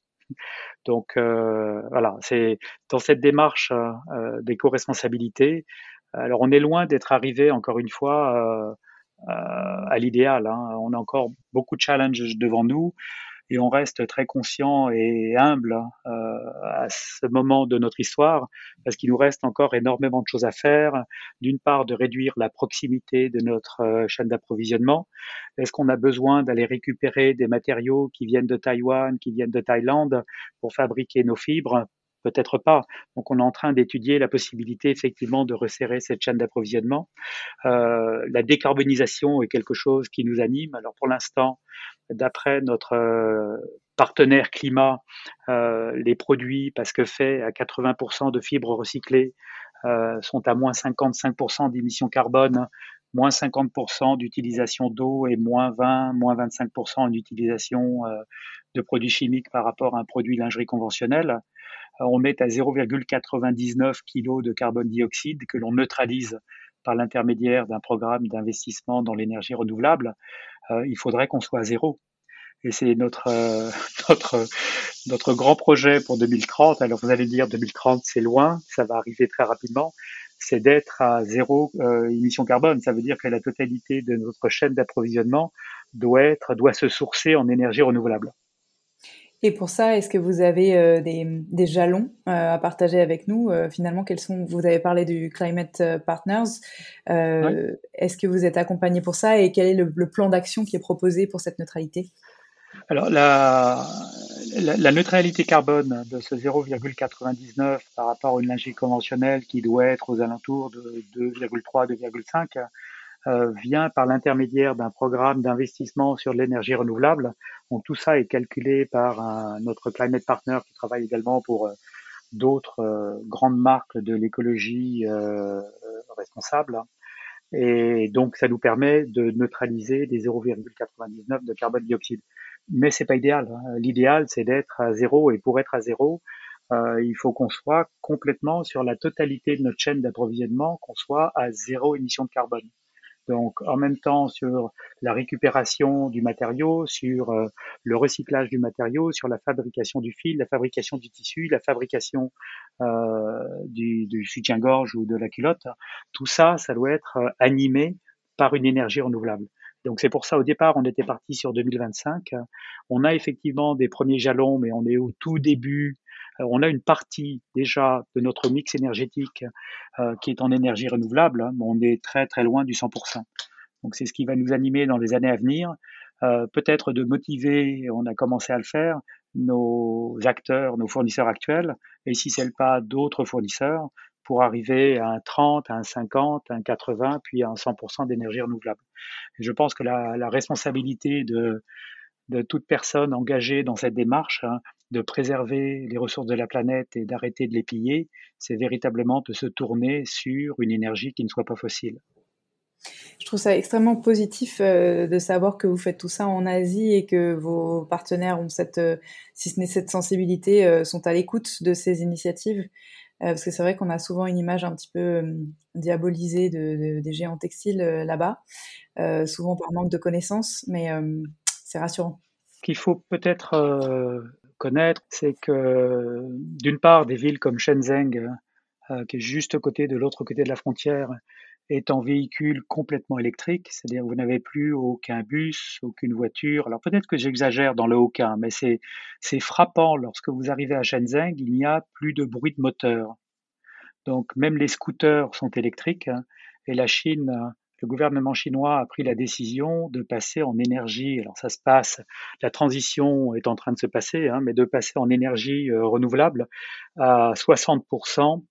Donc euh, voilà, c'est dans cette démarche euh, d'éco-responsabilité. Alors on est loin d'être arrivé encore une fois euh, à l'idéal. Hein. On a encore beaucoup de challenges devant nous et on reste très conscient et humble euh, à ce moment de notre histoire parce qu'il nous reste encore énormément de choses à faire. D'une part, de réduire la proximité de notre euh, chaîne d'approvisionnement. Est-ce qu'on a besoin d'aller récupérer des matériaux qui viennent de Taïwan, qui viennent de Thaïlande pour fabriquer nos fibres? Peut-être pas. Donc on est en train d'étudier la possibilité effectivement de resserrer cette chaîne d'approvisionnement. Euh, la décarbonisation est quelque chose qui nous anime. Alors pour l'instant, d'après notre euh, partenaire climat, euh, les produits parce que faits à 80% de fibres recyclées sont à moins 55% d'émissions carbone, moins 50% d'utilisation d'eau et moins 20, moins 25% en utilisation de produits chimiques par rapport à un produit lingerie conventionnel. On est à 0,99 kg de carbone dioxyde que l'on neutralise par l'intermédiaire d'un programme d'investissement dans l'énergie renouvelable. il faudrait qu'on soit à zéro et c'est notre, euh, notre, notre grand projet pour 2030. Alors vous allez dire 2030 c'est loin, ça va arriver très rapidement. c'est d'être à zéro euh, émission carbone. Ça veut dire que la totalité de notre chaîne d'approvisionnement doit être, doit se sourcer en énergie renouvelable. Et pour ça, est-ce que vous avez euh, des, des, jalons euh, à partager avec nous? Euh, Finalement, quels sont Vous avez parlé du Climate Partners. Est-ce que vous êtes accompagné pour ça? Et quel est le, le plan d'action qui est proposé pour cette neutralité? Alors la, la, la, neutralité carbone de ce 0,99 par rapport à une lingerie conventionnelle qui doit être aux alentours de 2,3, 2,5 euh, vient par l'intermédiaire d'un programme d'investissement sur l'énergie renouvelable. Donc, tout ça est calculé par un, notre climate partner qui travaille également pour euh, d'autres euh, grandes marques de l'écologie responsable. Et donc, ça nous permet de neutraliser des 0,99 de carbone dioxyde. Mais c'est pas idéal. Hein. L'idéal, c'est d'être à zéro. Et pour être à zéro, euh, il faut qu'on soit complètement sur la totalité de notre chaîne d'approvisionnement, qu'on soit à zéro émission de carbone. Donc en même temps sur la récupération du matériau, sur euh, le recyclage du matériau, sur la fabrication du fil, la fabrication du tissu, la fabrication euh, du, du soutien-gorge ou de la culotte, tout ça, ça doit être euh, animé par une énergie renouvelable. Donc c'est pour ça au départ on était parti sur 2025. On a effectivement des premiers jalons, mais on est au tout début on a une partie déjà de notre mix énergétique euh, qui est en énergie renouvelable, hein, mais on est très très loin du 100%. Donc c'est ce qui va nous animer dans les années à venir. Euh, peut-être de motiver, on a commencé à le faire, nos acteurs, nos fournisseurs actuels, et si c'est le pas d'autres fournisseurs, pour arriver à un 30, à un 50, à un 80, puis à un 100% d'énergie renouvelable. Je pense que la, responsabilité de, de toute personne engagée dans cette démarche, hein, de préserver les ressources de la planète et d'arrêter de les piller, c'est véritablement de se tourner sur une énergie qui ne soit pas fossile. Je trouve ça extrêmement positif euh, de savoir que vous faites tout ça en Asie et que vos partenaires ont cette, euh, si ce n'est cette sensibilité, euh, sont à l'écoute de ces initiatives. parce que c'est vrai qu'on a souvent une image un petit peu diabolisée de, des géants textiles là-bas, souvent par manque de connaissances, mais c'est rassurant. Qu'il faut peut-être c'est que d'une part, des villes comme Shenzhen, euh, qui est juste côté de l'autre côté de la frontière, est en véhicule complètement électrique, c'est-à-dire vous n'avez plus aucun bus, aucune voiture. Alors peut-être que j'exagère dans le aucun, mais c'est c'est frappant lorsque vous arrivez à Shenzhen, il n'y a plus de bruit de moteur. Donc même les scooters sont électriques hein, et la Chine le gouvernement chinois a pris la décision de passer en énergie. Alors ça se passe, la transition est en train de se passer, hein, mais de passer en énergie euh, renouvelable à 60%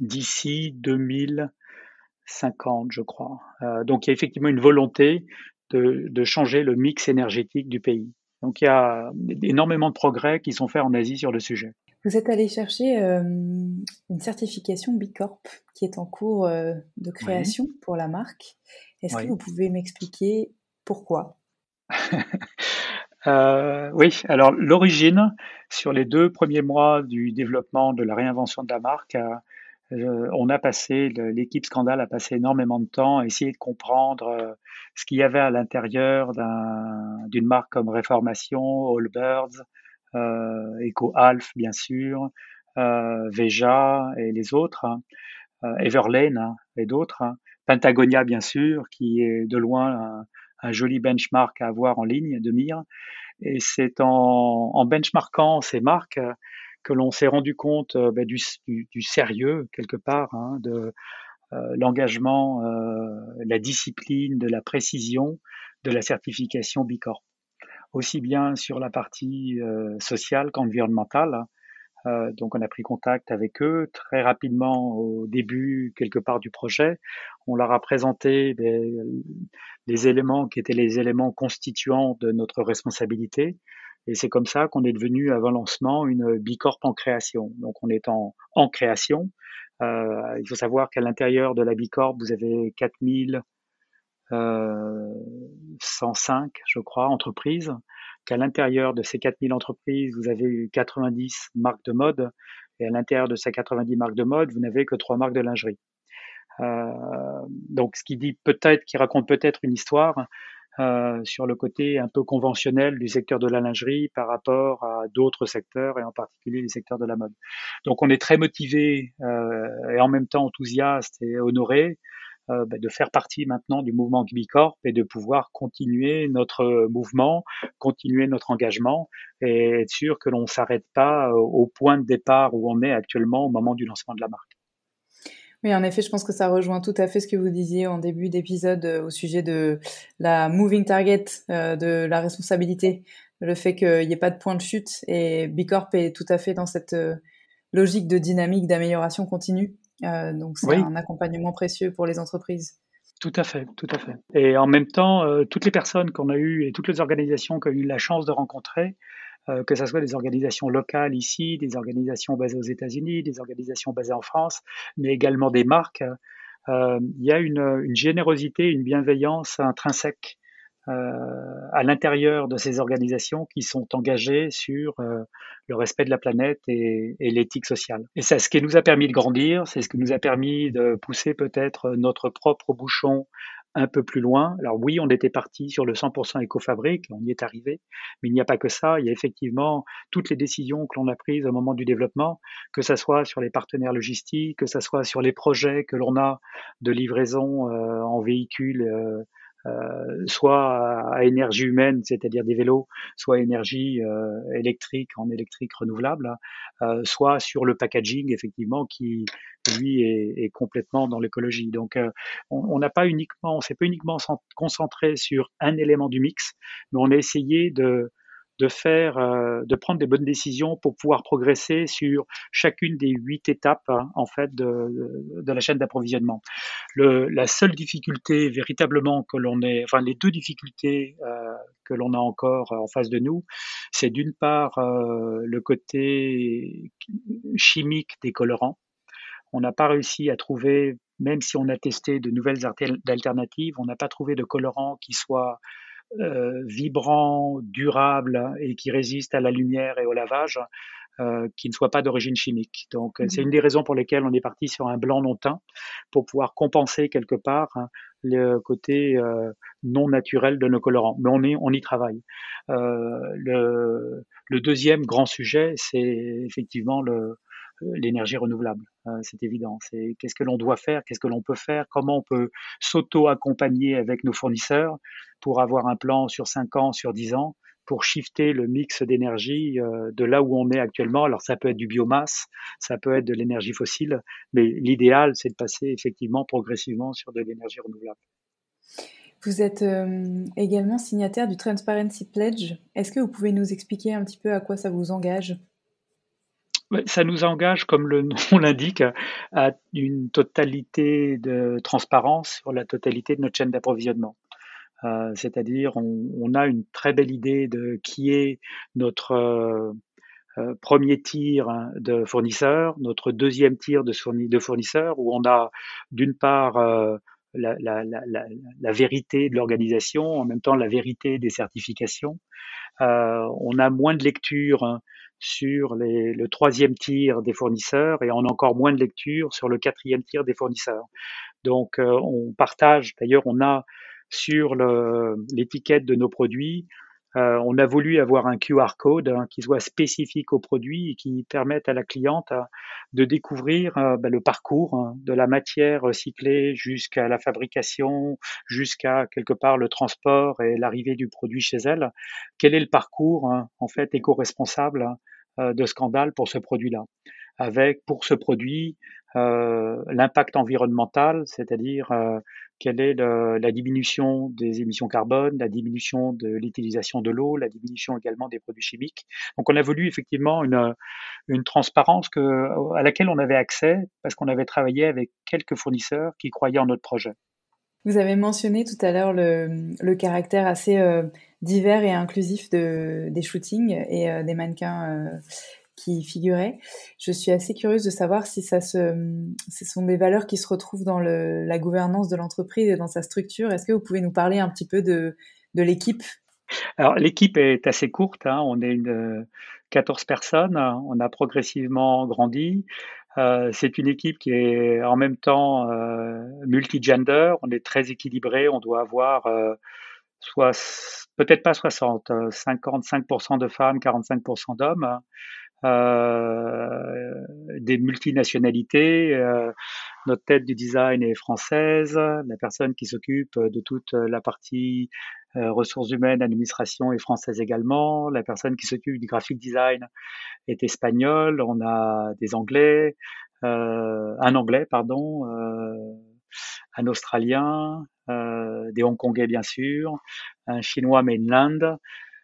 d'ici 2050, je crois. Euh, donc il y a effectivement une volonté de, de changer le mix énergétique du pays. Donc il y a énormément de progrès qui sont faits en Asie sur le sujet. Vous êtes allé chercher euh, une certification Bicorp qui est en cours euh, de création pour la marque. Est-ce que vous pouvez m'expliquer pourquoi? Euh, Oui, alors l'origine, sur les deux premiers mois du développement de la réinvention de la marque, on a passé, l'équipe Scandale a passé énormément de temps à essayer de comprendre ce qu'il y avait à l'intérieur d'une marque comme Réformation, Allbirds, euh, Eco Alf bien sûr, euh, Veja et les autres, hein. euh, Everlane hein, et d'autres, hein. Pentagonia bien sûr, qui est de loin un, joli benchmark à avoir en ligne de mire. Et c'est en, en, benchmarkant ces marques que l'on s'est rendu compte ben, du, du, du, sérieux quelque part, hein, de euh, l'engagement, euh, la discipline, de la précision de la certification Bicorp aussi bien sur la partie euh, sociale qu'environnementale. Euh, donc on a pris contact avec eux très rapidement au début quelque part du projet. On leur a présenté des, les éléments qui étaient les éléments constituants de notre responsabilité. Et c'est comme ça qu'on est devenu avant lancement une bicorp en création. Donc on est en, en création. Euh, il faut savoir qu'à l'intérieur de la bicorp, vous avez 4000 105, euh, je crois, entreprises, qu'à l'intérieur de ces 4000 entreprises, vous avez eu 90 marques de mode, et à l'intérieur de ces 90 marques de mode, vous n'avez que trois marques de lingerie. Euh, donc, ce qui dit peut-être, qui raconte peut-être une histoire, sur le côté un peu conventionnel du secteur de la lingerie par rapport à d'autres secteurs et en particulier les secteurs de la mode. Donc on est très motivé et en même temps enthousiaste et honoré euh, bah, de faire partie maintenant du mouvement Bicorp et de pouvoir continuer notre mouvement, continuer notre engagement et être sûr que l'on ne s'arrête pas euh, au point de départ où on est actuellement au moment du lancement de la marque. Oui, en effet, je pense que ça rejoint tout à fait ce que vous disiez en début d'épisode euh, au sujet de la moving target, de la responsabilité, le fait qu'il n'y ait pas de point de chute. Et Bicorp est tout à fait dans cette logique de dynamique d'amélioration continue. Euh, donc c'est un accompagnement précieux pour les entreprises. Tout à fait, tout à fait. Et en même temps, euh, toutes les personnes qu'on a eues et toutes les organisations qu'on a eu la chance de rencontrer, euh, que ce soit des organisations locales ici, des organisations basées aux États-Unis, des organisations basées en France, mais également des marques, il y a une, une, générosité, une bienveillance intrinsèque euh, à l'intérieur de ces organisations qui sont engagées sur euh, le respect de la planète et, l'éthique sociale. Et c'est ce qui nous a permis de grandir, c'est ce qui nous a permis de pousser peut-être notre propre bouchon un peu plus loin. Alors oui, on était parti sur le 100% éco-fabrique, on y est arrivé, mais il n'y a pas que ça. Il y a effectivement toutes les décisions que l'on a prises au moment du développement, que ce soit sur les partenaires logistiques, que ce soit sur les projets que l'on a de livraison euh, en véhicule euh, soit à énergie humaine, c'est-à-dire des vélos, soit à énergie euh, électrique en électrique renouvelable, euh, soit sur le packaging effectivement qui lui est, est complètement dans l'écologie. Donc on n'a pas uniquement, on s'est pas uniquement concentré sur un élément du mix, mais on a essayé de de faire, euh, de prendre des bonnes décisions pour pouvoir progresser sur chacune des huit étapes hein, en fait de, la chaîne d'approvisionnement. La seule difficulté véritablement que l'on est, enfin les deux difficultés euh, que l'on a encore en face de nous, c'est d'une part euh, le côté chimique des colorants. On n'a pas réussi à trouver, même si on a testé de nouvelles alternatives, on n'a pas trouvé de colorants qui soient euh, vibrant, durable et qui résiste à la lumière et au lavage, euh, qui ne soit pas d'origine chimique. Donc, c'est mmh. une des raisons pour lesquelles on est parti sur un blanc non teint pour pouvoir compenser quelque part hein, le côté euh, non naturel de nos colorants. Mais on, est, on y travaille. le, le, deuxième grand sujet, c'est effectivement le, l'énergie renouvelable. c'est évident. C'est qu'est-ce que l'on doit faire, qu'est-ce que l'on peut faire, comment on peut s'auto-accompagner avec nos fournisseurs pour avoir un plan sur 5 ans, sur 10 ans, pour shifter le mix d'énergie euh, de là où on est actuellement. Alors ça peut être du biomasse, ça peut être de l'énergie fossile, mais l'idéal, c'est de passer effectivement progressivement sur de l'énergie renouvelable. Vous êtes euh, également signataire du Transparency Pledge. Est-ce que vous pouvez nous expliquer un petit peu à quoi ça vous engage? Ça nous engage, comme le nom l'indique, à une totalité de transparence sur la totalité de notre chaîne d'approvisionnement. Euh, c'est-à-dire, on, a une très belle idée de qui est notre euh, euh, premier tir de fournisseurs, notre deuxième tir de, fournisseurs, où on a d'une part la, vérité de l'organisation, en même temps la vérité des certifications. on a moins de lecture hein, sur le troisième tir des fournisseurs et on encore moins de lecture sur le quatrième tir des fournisseurs. Donc on partage, d'ailleurs on a sur l'étiquette de nos produits. Euh, on a voulu avoir un QR code hein, qui soit spécifique au produit et qui permette à la cliente euh, de découvrir euh, bah, le parcours hein, de la matière recyclée jusqu'à la fabrication, jusqu'à quelque part le transport et l'arrivée du produit chez elle. Quel est le parcours hein, en fait éco-responsable de Scandale pour ce produit-là Avec pour ce produit l'impact environnemental, c'est-à-dire quelle est la diminution des émissions carbone, la diminution de l'utilisation de l'eau, la diminution également des produits chimiques. Donc on a voulu effectivement une, transparence à laquelle on avait accès parce qu'on avait travaillé avec quelques fournisseurs qui croyaient en notre projet. Vous avez mentionné tout à l'heure le, caractère assez euh, divers et inclusif de, des shootings et euh, des mannequins euh, qui figuraient. Je suis assez curieuse de savoir si ça ce sont des valeurs qui se retrouvent dans la gouvernance de l'entreprise et dans sa structure. Est-ce que vous pouvez nous parler un petit peu de, de l'équipe? Alors l'équipe est assez courte. Hein. On est une 14 personnes. On a progressivement grandi. Euh, c'est une équipe qui est en même temps multigender. On est très équilibré. On doit avoir soit peut-être pas 60, 55% de femmes, 45% d'hommes, euh, des multinationalités. Euh, notre tête du design est française. La personne qui s'occupe de toute la partie euh, ressources humaines, administration est française également. La personne qui s'occupe du graphic design est espagnole. On a des Anglais, euh, un Anglais, pardon, euh, un Australien, des Hongkongais bien sûr, un Chinois mainland.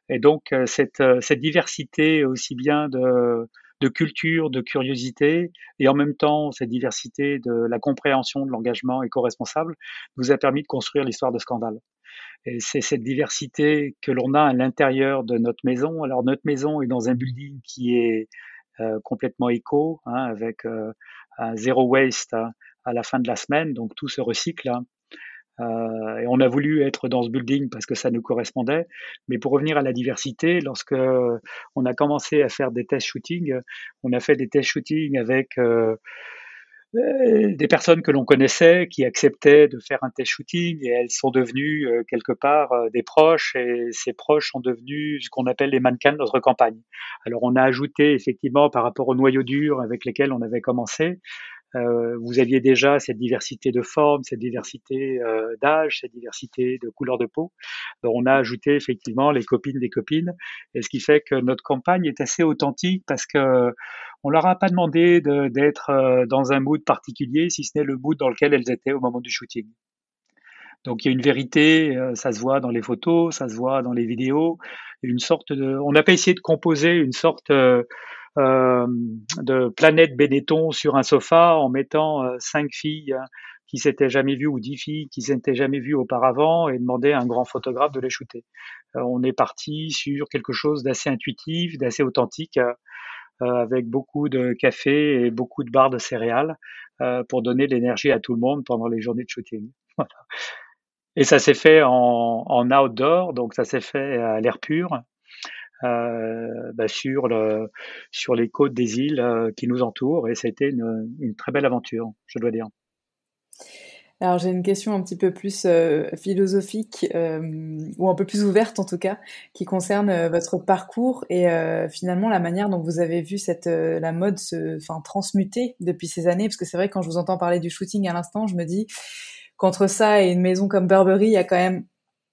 Et donc euh, cette, euh, cette diversité aussi bien de, culture, de curiosité, et en même temps cette diversité de la compréhension de l'engagement éco-responsable nous a permis de construire l'histoire de Scandale. Et c'est cette diversité que l'on a à l'intérieur de notre maison. Alors notre maison est dans un building qui est euh, complètement éco, hein, avec euh, un zéro waste à, à, la fin de la semaine, donc tout se recycle. Hein. Euh, et on a voulu être dans ce building parce que ça nous correspondait. Mais pour revenir à la diversité, lorsque on a commencé à faire des test shooting, on a fait des test shooting avec euh, euh, des personnes que l'on connaissait qui acceptaient de faire un test shooting et elles sont devenues quelque part des proches et ces proches sont devenus ce qu'on appelle les mannequins de notre campagne. Alors on a ajouté effectivement par rapport au noyau dur avec lesquels on avait commencé, vous aviez déjà cette diversité de formes, cette diversité euh, d'âge, cette diversité de couleur de peau. Donc on a ajouté effectivement les copines des copines, et ce qui fait que notre campagne est assez authentique parce que on leur a pas demandé d'être euh, dans un mood particulier, si ce n'est le mood dans lequel elles étaient au moment du shooting. Donc il y a une vérité, euh, ça se voit dans les photos, ça se voit dans les vidéos, une sorte de. On n'a pas essayé de composer une sorte euh, de Planète Benetton sur un sofa en mettant euh, cinq filles hein, qui s'étaient jamais vues ou dix filles qui s'étaient jamais vues auparavant et demander à un grand photographe de les shooter. Euh, on est parti sur quelque chose d'assez intuitif, d'assez authentique, avec beaucoup de café et beaucoup de barres de céréales pour donner l'énergie à tout le monde pendant les journées de shooting. Et ça s'est fait en, outdoor, donc ça s'est fait à l'air pur. Euh, bah, sur, le, sur les côtes des îles euh, qui nous entourent. Et c'était une, une, très belle aventure, je dois dire. Alors j'ai une question un petit peu plus euh, philosophique ou un peu plus ouverte en tout cas, qui concerne votre parcours et finalement la manière dont vous avez vu cette la mode se, enfin transmuter depuis ces années. Parce que c'est vrai quand je vous entends parler du shooting à l'instant, je me dis qu'entre ça et une maison comme Burberry, il y a quand même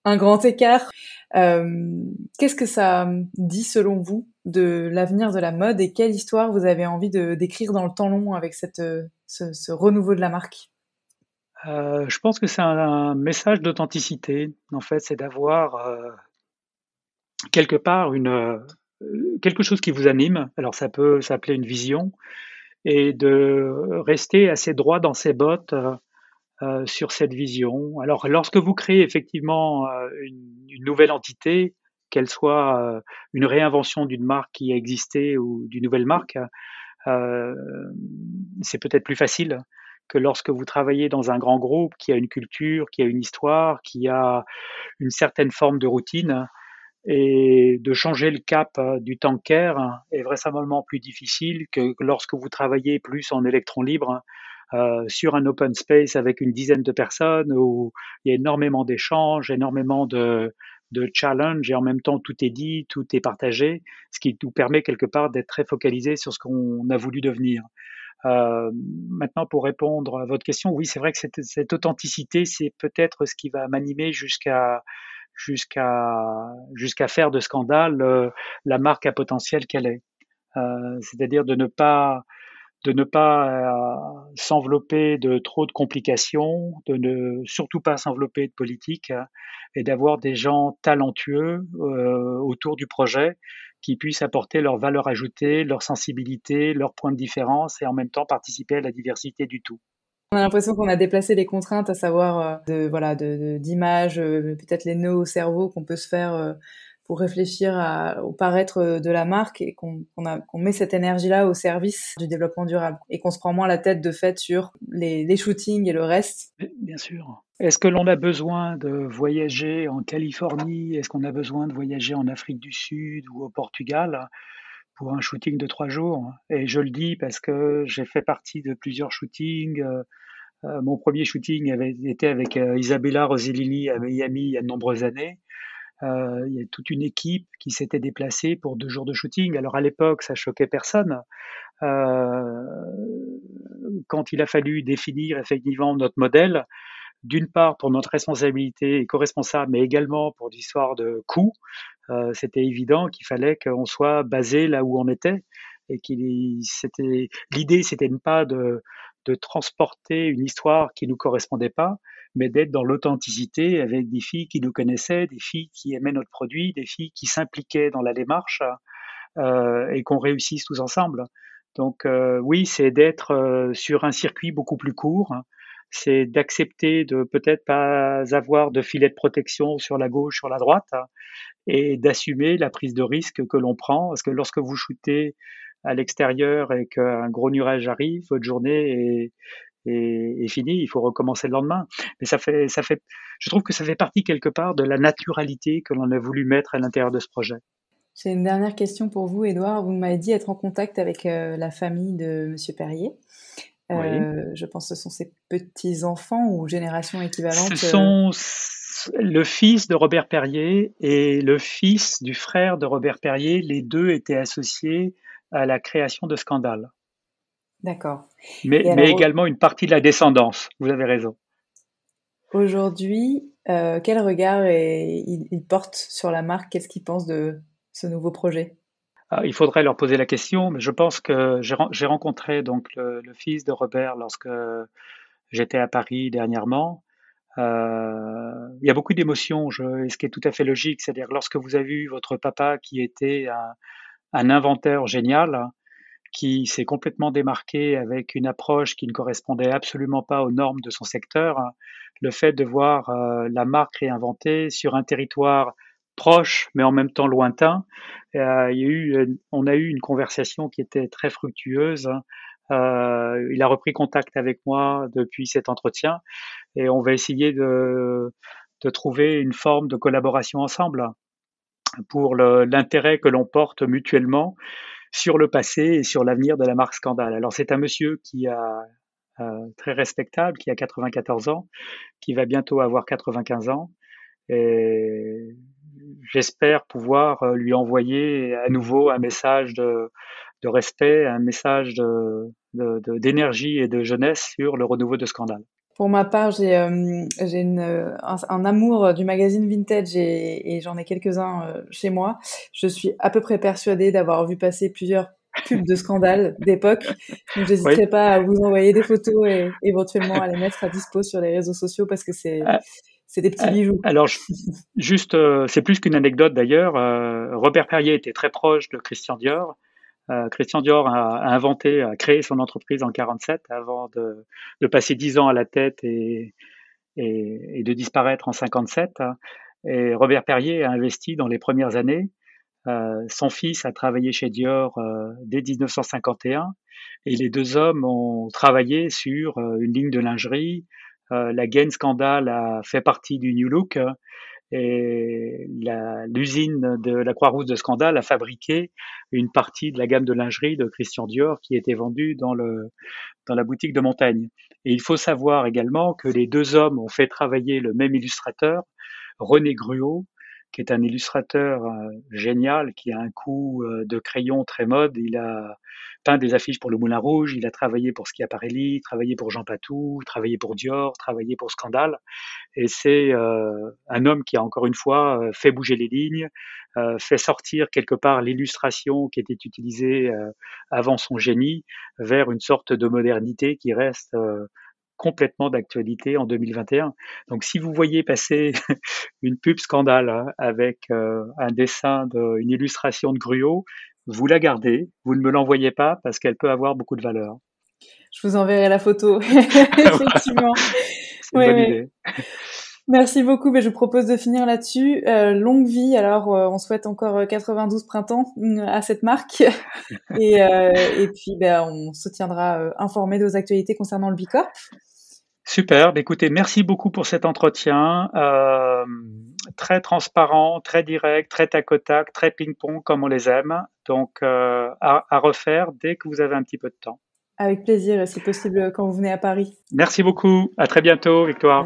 un grand écart. Euh, Qu'est-ce que ça dit selon vous de l'avenir de la mode et quelle histoire vous avez envie de d'écrire dans le temps long avec cette, ce, ce renouveau de la marque? Euh, Je pense que c'est un, message d'authenticité. En fait, c'est d'avoir euh, quelque part une euh, quelque chose qui vous anime. Alors ça peut s'appeler une vision et de rester assez droit dans ses bottes euh, sur cette vision. Alors, lorsque vous créez effectivement euh, une, nouvelle entité, qu'elle soit euh, une réinvention d'une marque qui a existé ou d'une nouvelle marque, c'est peut-être plus facile que lorsque vous travaillez dans un grand groupe qui a une culture, qui a une histoire, qui a une certaine forme de routine. Et de changer le cap du tanker est vraisemblablement plus difficile que lorsque vous travaillez plus en électron libre sur un open space avec une dizaine de personnes où il y a énormément d'échanges, énormément de, de challenge et en même temps tout est dit, tout est partagé, ce qui nous permet quelque part d'être très focalisé sur ce qu'on a voulu devenir. Euh, maintenant, pour répondre à votre question, oui, c'est vrai que cette, cette authenticité, c'est peut-être ce qui va m'animer jusqu'à jusqu'à jusqu'à faire de scandale euh, la marque à potentiel qu'elle est. Euh, C'est-à-dire de ne pas de ne pas euh, s'envelopper de trop de complications, de ne surtout pas s'envelopper de politique et d'avoir des gens talentueux euh, autour du projet qui puissent apporter leur valeur ajoutée, leur sensibilité, leur point de différence et en même temps participer à la diversité du tout. On a l'impression qu'on a déplacé les contraintes, à savoir euh, de voilà d'images, de, peut-être les nœuds au cerveau qu'on peut se faire pour réfléchir au paraître de la marque et qu'on met cette énergie-là au service du développement durable et qu'on se prend moins la tête de fait sur les, shootings et le reste. Bien sûr. Est-ce que l'on a besoin de voyager en Californie? Est-ce qu'on a besoin de voyager en Afrique du Sud ou au Portugal pour un shooting de trois jours? Et je le dis parce que j'ai fait partie de plusieurs shootings. Euh, mon premier shooting avait été avec Isabella Rosellini à Miami il y a de nombreuses années. Il y a toute une équipe qui s'était déplacée pour deux jours de shooting. Alors à l'époque, ça choquait personne. quand il a fallu définir effectivement notre modèle, d'une part pour notre responsabilité éco-responsable, mais également pour l'histoire de coûts, euh, c'était évident qu'il fallait qu'on soit basé là où on était et qu'il c'était l'idée c'était ne pas de, de transporter une histoire qui nous correspondait pas, mais d'être dans l'authenticité avec des filles qui nous connaissaient, des filles qui aimaient notre produit, des filles qui s'impliquaient dans la démarche euh, et qu'on réussisse tous ensemble. Donc euh, oui, c'est d'être euh, sur un circuit beaucoup plus court, c'est d'accepter de peut-être pas avoir de filet de protection sur la gauche, sur la droite, et d'assumer la prise de risque que l'on prend. Parce que lorsque vous shootez à l'extérieur et qu'un gros nuage arrive, votre journée est, est, finie, il faut recommencer le lendemain. Mais ça fait, ça fait, je trouve que ça fait partie quelque part de la naturalité que l'on a voulu mettre à l'intérieur de ce projet. J'ai une dernière question pour vous, Edouard. Vous m'avez dit être en contact avec euh, la famille de Monsieur Perrier. Euh, je pense que ce sont ses petits-enfants ou générations équivalentes. Ce sont le fils de Robert Perrier et le fils du frère de Robert Perrier. Les deux étaient associés à la création de Scandale. D'accord. Mais, également une partie de la descendance. Vous avez raison. Aujourd'hui, euh, quel regard il porte sur la marque? Qu'est-ce qu'il pense de ce nouveau projet? Ah, il faudrait leur poser la question, mais je pense que j'ai rencontré donc le, fils de Robert lorsque j'étais à Paris dernièrement. Euh, il y a beaucoup d'émotions, ce qui est tout à fait logique, c'est-à-dire lorsque vous avez vu votre papa qui était un, un inventeur génial, qui s'est complètement démarqué avec une approche qui ne correspondait absolument pas aux normes de son secteur, le fait de voir euh, la marque réinventée sur un territoire proche, mais en même temps lointain. Euh, il y a eu, euh, on a eu une conversation qui était très fructueuse. Euh, il a repris contact avec moi depuis cet entretien et on va essayer de trouver une forme de collaboration ensemble pour l'intérêt que l'on porte mutuellement sur le passé et sur l'avenir de la marque Scandale. Alors c'est un monsieur qui a euh, très respectable, qui a 94 ans, qui va bientôt avoir 95 ans. Et j'espère pouvoir euh, lui envoyer à nouveau un message de, respect, un message d'énergie et de jeunesse sur le renouveau de Scandale. Pour ma part, j'ai euh, un, amour du magazine vintage et, j'en ai quelques-uns euh, chez moi. Je suis à peu près persuadée d'avoir vu passer plusieurs pubs de scandale d'époque. Donc, j'hésiterai pas à vous envoyer des photos et éventuellement à les mettre à dispo sur les réseaux sociaux parce que c'est ah, c'est des petits euh, bijoux. Alors, juste, euh, c'est plus qu'une anecdote d'ailleurs. Euh, Robert Perrier était très proche de Christian Dior. Christian Dior a, inventé, a créé son entreprise en 47 avant de, passer 10 ans à la tête et, et, de disparaître en 57. Et Robert Perrier a investi dans les premières années. son fils a travaillé chez Dior dès 1951 et les deux hommes ont travaillé sur une ligne de lingerie, euh, la Gain Scandal a fait partie du New Look euh, et l'usine de la Croix-Rouge de Scandale a fabriqué une partie de la gamme de lingerie de Christian Dior qui était vendue dans, le, dans la boutique de Montaigne. Et il faut savoir également que les deux hommes ont fait travailler le même illustrateur, René Gruot, qui est un illustrateur euh, génial, qui a un coup de crayon très mode. Il a peint des affiches pour le Moulin Rouge, il a travaillé pour Schiaparelli, travaillé pour Jean Patou, travaillé pour Dior, travaillé pour Scandale. Et c'est euh, un homme qui a encore une fois euh, fait bouger les lignes, euh, fait sortir quelque part l'illustration qui était utilisée avant son génie vers une sorte de modernité qui reste complètement d'actualité en 2021. Donc si vous voyez passer une pub scandale hein, avec un dessin, de, une illustration de Gruot, vous la gardez, vous ne me l'envoyez pas parce qu'elle peut avoir beaucoup de valeur. Je vous enverrai la photo, effectivement. C'est une bonne idée. Merci beaucoup. Mais je vous propose de finir là-dessus. Euh, longue vie. Alors, euh, on souhaite encore 92 euh, printemps à cette marque. et, et puis, ben, on se tiendra informé de vos actualités concernant le Bicorp. Super. Bah, écoutez, merci beaucoup pour cet entretien. Très transparent, très direct, très tac au tac, très ping-pong comme on les aime. Donc, à, à, refaire dès que vous avez un petit peu de temps. Avec plaisir, si possible, quand vous venez à Paris. Merci beaucoup. À très bientôt, Victoire.